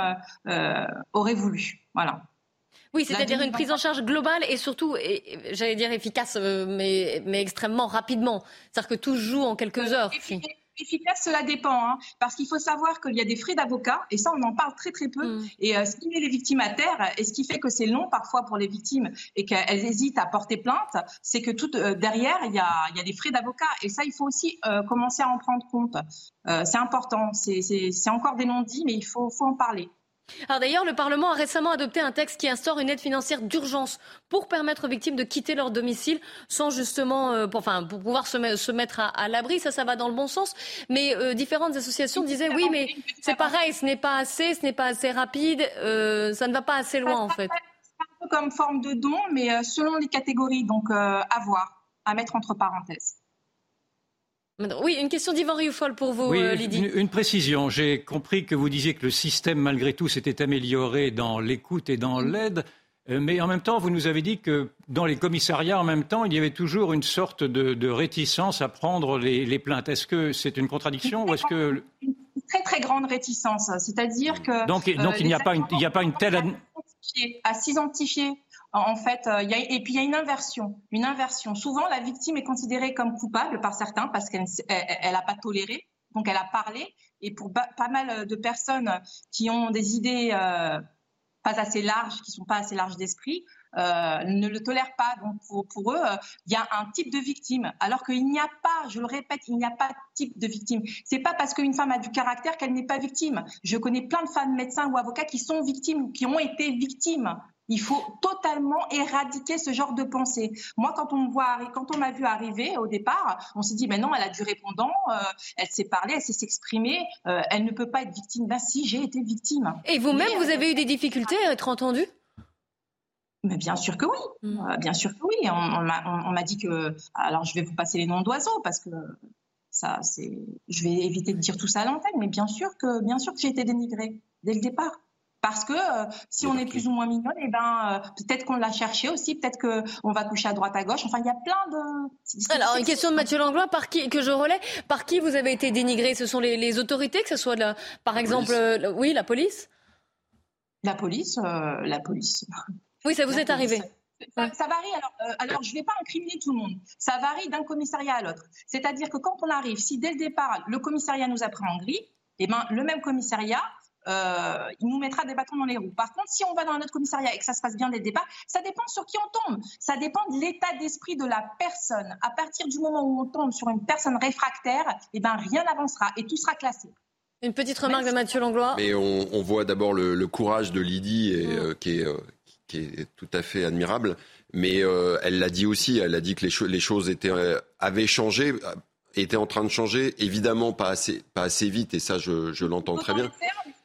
auraient voulu. Voilà. Oui, c'est-à-dire une prise en charge globale et surtout, j'allais dire efficace, euh, mais, mais extrêmement rapidement. C'est-à-dire que tout joue en quelques heures. Efficace, cela dépend, hein, parce qu'il faut savoir qu'il y a des frais d'avocat, et ça, on en parle très très peu. Mm. Et euh, ce qui met les victimes à terre, et ce qui fait que c'est long parfois pour les victimes et qu'elles hésitent à porter plainte, c'est que tout euh, derrière, il y, a, il y a, des frais d'avocat, et ça, il faut aussi commencer à en prendre compte. c'est important, c'est encore des non-dits, mais il faut, faut en parler. D'ailleurs, le Parlement a récemment adopté un texte qui instaure une aide financière d'urgence pour permettre aux victimes de quitter leur domicile sans justement, euh, pour, enfin, pour pouvoir se, mettre à, l'abri. Ça, ça va dans le bon sens. Mais euh, différentes associations disaient oui, mais c'est pareil, ce n'est pas assez, ce n'est pas assez rapide, euh, ça ne va pas assez loin en fait. C'est un comme forme de don, mais selon les catégories, donc à voir, à mettre entre parenthèses. Oui, une question d'Yvan Rioufol pour vous, euh, Lydie. Une, précision. J'ai compris que vous disiez que le système, malgré tout, s'était amélioré dans l'écoute et dans l'aide. Euh, mais en même temps, vous nous avez dit que dans les commissariats, en même temps, il y avait toujours une sorte de, réticence à prendre les, plaintes. Est-ce que c'est une contradiction ou est-ce que une très très grande réticence, c'est-à-dire que donc, donc euh, il n'y a pas une, il n'y a pas une telle à s'identifier en fait, euh, et puis il y a une inversion. Une inversion. Souvent, la victime est considérée comme coupable par certains parce qu'elle n'a pas toléré, donc elle a parlé. Et pour pas mal de personnes qui ont des idées euh, pas assez larges, qui sont pas assez larges d'esprit, euh, ne le tolèrent pas. Donc pour, pour eux, il y a un type de victime, alors qu'il n'y a pas, je le répète, il n'y a pas de type de victime. C'est pas parce qu'une femme a du caractère qu'elle n'est pas victime. Je connais plein de femmes médecins ou avocats qui sont victimes, qui ont été victimes. Il faut totalement éradiquer ce genre de pensée. Moi, quand on me voit, quand on m'a vu arriver au départ, on s'est dit, mais non, elle a du répondant, euh, elle s'est parlé, elle s'est s'exprimer, euh, elle ne peut pas être victime. Ben si, j'ai été victime. Et vous-même, vous euh, avez eu des difficultés à être entendue? Mais bien sûr que oui, mm. bien sûr que oui. On, m'a dit que, alors je vais vous passer les noms d'oiseaux parce que ça, c'est, je vais éviter de dire tout ça à l'antenne, mais bien sûr que, bien sûr que j'ai été dénigrée dès le départ. Parce que euh, si on est plus ou moins mignonne, eh ben, euh, peut-être qu'on l'a cherché aussi, peut-être qu'on va coucher à droite à gauche. Enfin, il y a plein de. Alors, une question de Mathieu Langlois, par qui, que je relais. Par qui vous avez été dénigré Ce sont les, autorités, que ce soit, par exemple, euh, oui, la police? La police, la police. Oui, ça vous est arrivé. Ça, varie. Alors, alors, je ne vais pas incriminer tout le monde. Ça varie d'un commissariat à l'autre. C'est-à-dire que quand on arrive, si dès le départ, le commissariat nous a pris en gris, eh ben, le même commissariat euh, il nous mettra des bâtons dans les roues. Par contre, si on va dans un autre commissariat et que ça se passe bien dès le départ, ça dépend sur qui on tombe. Ça dépend de l'état d'esprit de la personne. À partir du moment où on tombe sur une personne réfractaire, eh ben, rien n'avancera et tout sera classé. Une petite remarque de Mathieu Langlois. Mais on, voit d'abord le, courage de Lydie et, euh, qui, est, euh, qui, est, tout à fait admirable. Mais elle l'a dit aussi, elle a dit que les, les choses étaient, avaient changé, étaient en train de changer. Évidemment, pas assez, pas assez vite, et ça, je, je l'entends très bien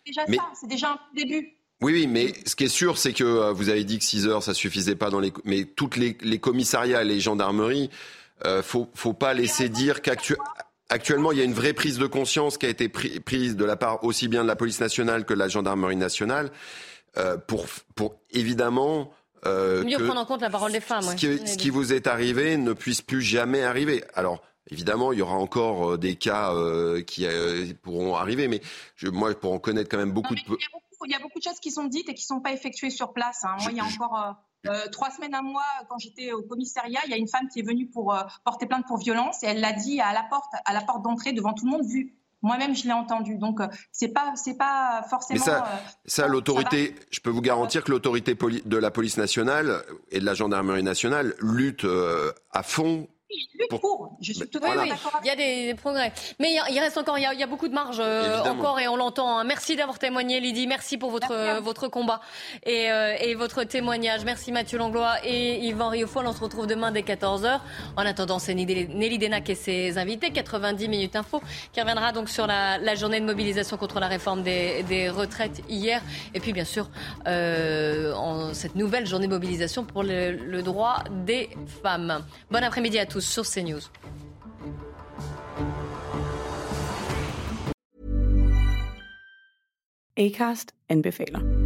déjà ça, c'est déjà un début. Oui, oui, mais ce qui est sûr, c'est que euh, vous avez dit que 6 heures, ça suffisait pas dans les, mais toutes les, les commissariats et les gendarmeries, euh, faut, faut pas laisser dire qu'actuellement, il y a une vraie prise de conscience qui a été prise de la part aussi bien de la police nationale que de la gendarmerie nationale, euh, pour, pour évidemment euh, mieux prendre en compte la parole des femmes. Ce, qui, ce qui vous est arrivé ne puisse plus jamais arriver. Alors. Évidemment, il y aura encore euh, des cas euh, qui euh, pourront arriver, mais je, moi, pour en connaître quand même beaucoup de... Il y, a beaucoup, de choses qui sont dites et qui ne sont pas effectuées sur place. Hein. Moi, il y a encore... Euh, trois semaines, un mois, quand j'étais au commissariat, il y a une femme qui est venue pour euh, porter plainte pour violence et elle l'a dit à la porte, à la porte d'entrée devant tout le monde, vu. Moi-même, je l'ai entendu. Donc, euh, c'est pas, c'est pas forcément. Mais ça, euh, ça l'autorité, je peux vous garantir que l'autorité de la police nationale et de la gendarmerie nationale lutte euh, à fond. Pour... Je suis tout Oui, oui, il y a des, des progrès. Mais il, y a- il reste encore, il y a, il y a beaucoup de marge euh, encore et on l'entend. hein. Merci d'avoir témoigné, Lydie. Merci pour votre, euh, votre combat et, euh, et votre témoignage. Merci Mathieu Langlois et Yvan Riofol. On se retrouve demain dès 14h. En attendant, c'est Nelly Nelly Denac et ses invités. 90 minutes info qui reviendra donc sur la, la journée de mobilisation contre la réforme des, des retraites hier. Et puis, bien sûr, euh, en cette nouvelle journée de mobilisation pour le, le droit des femmes. Bon après-midi à tous sur CNews. Acast anbefaler.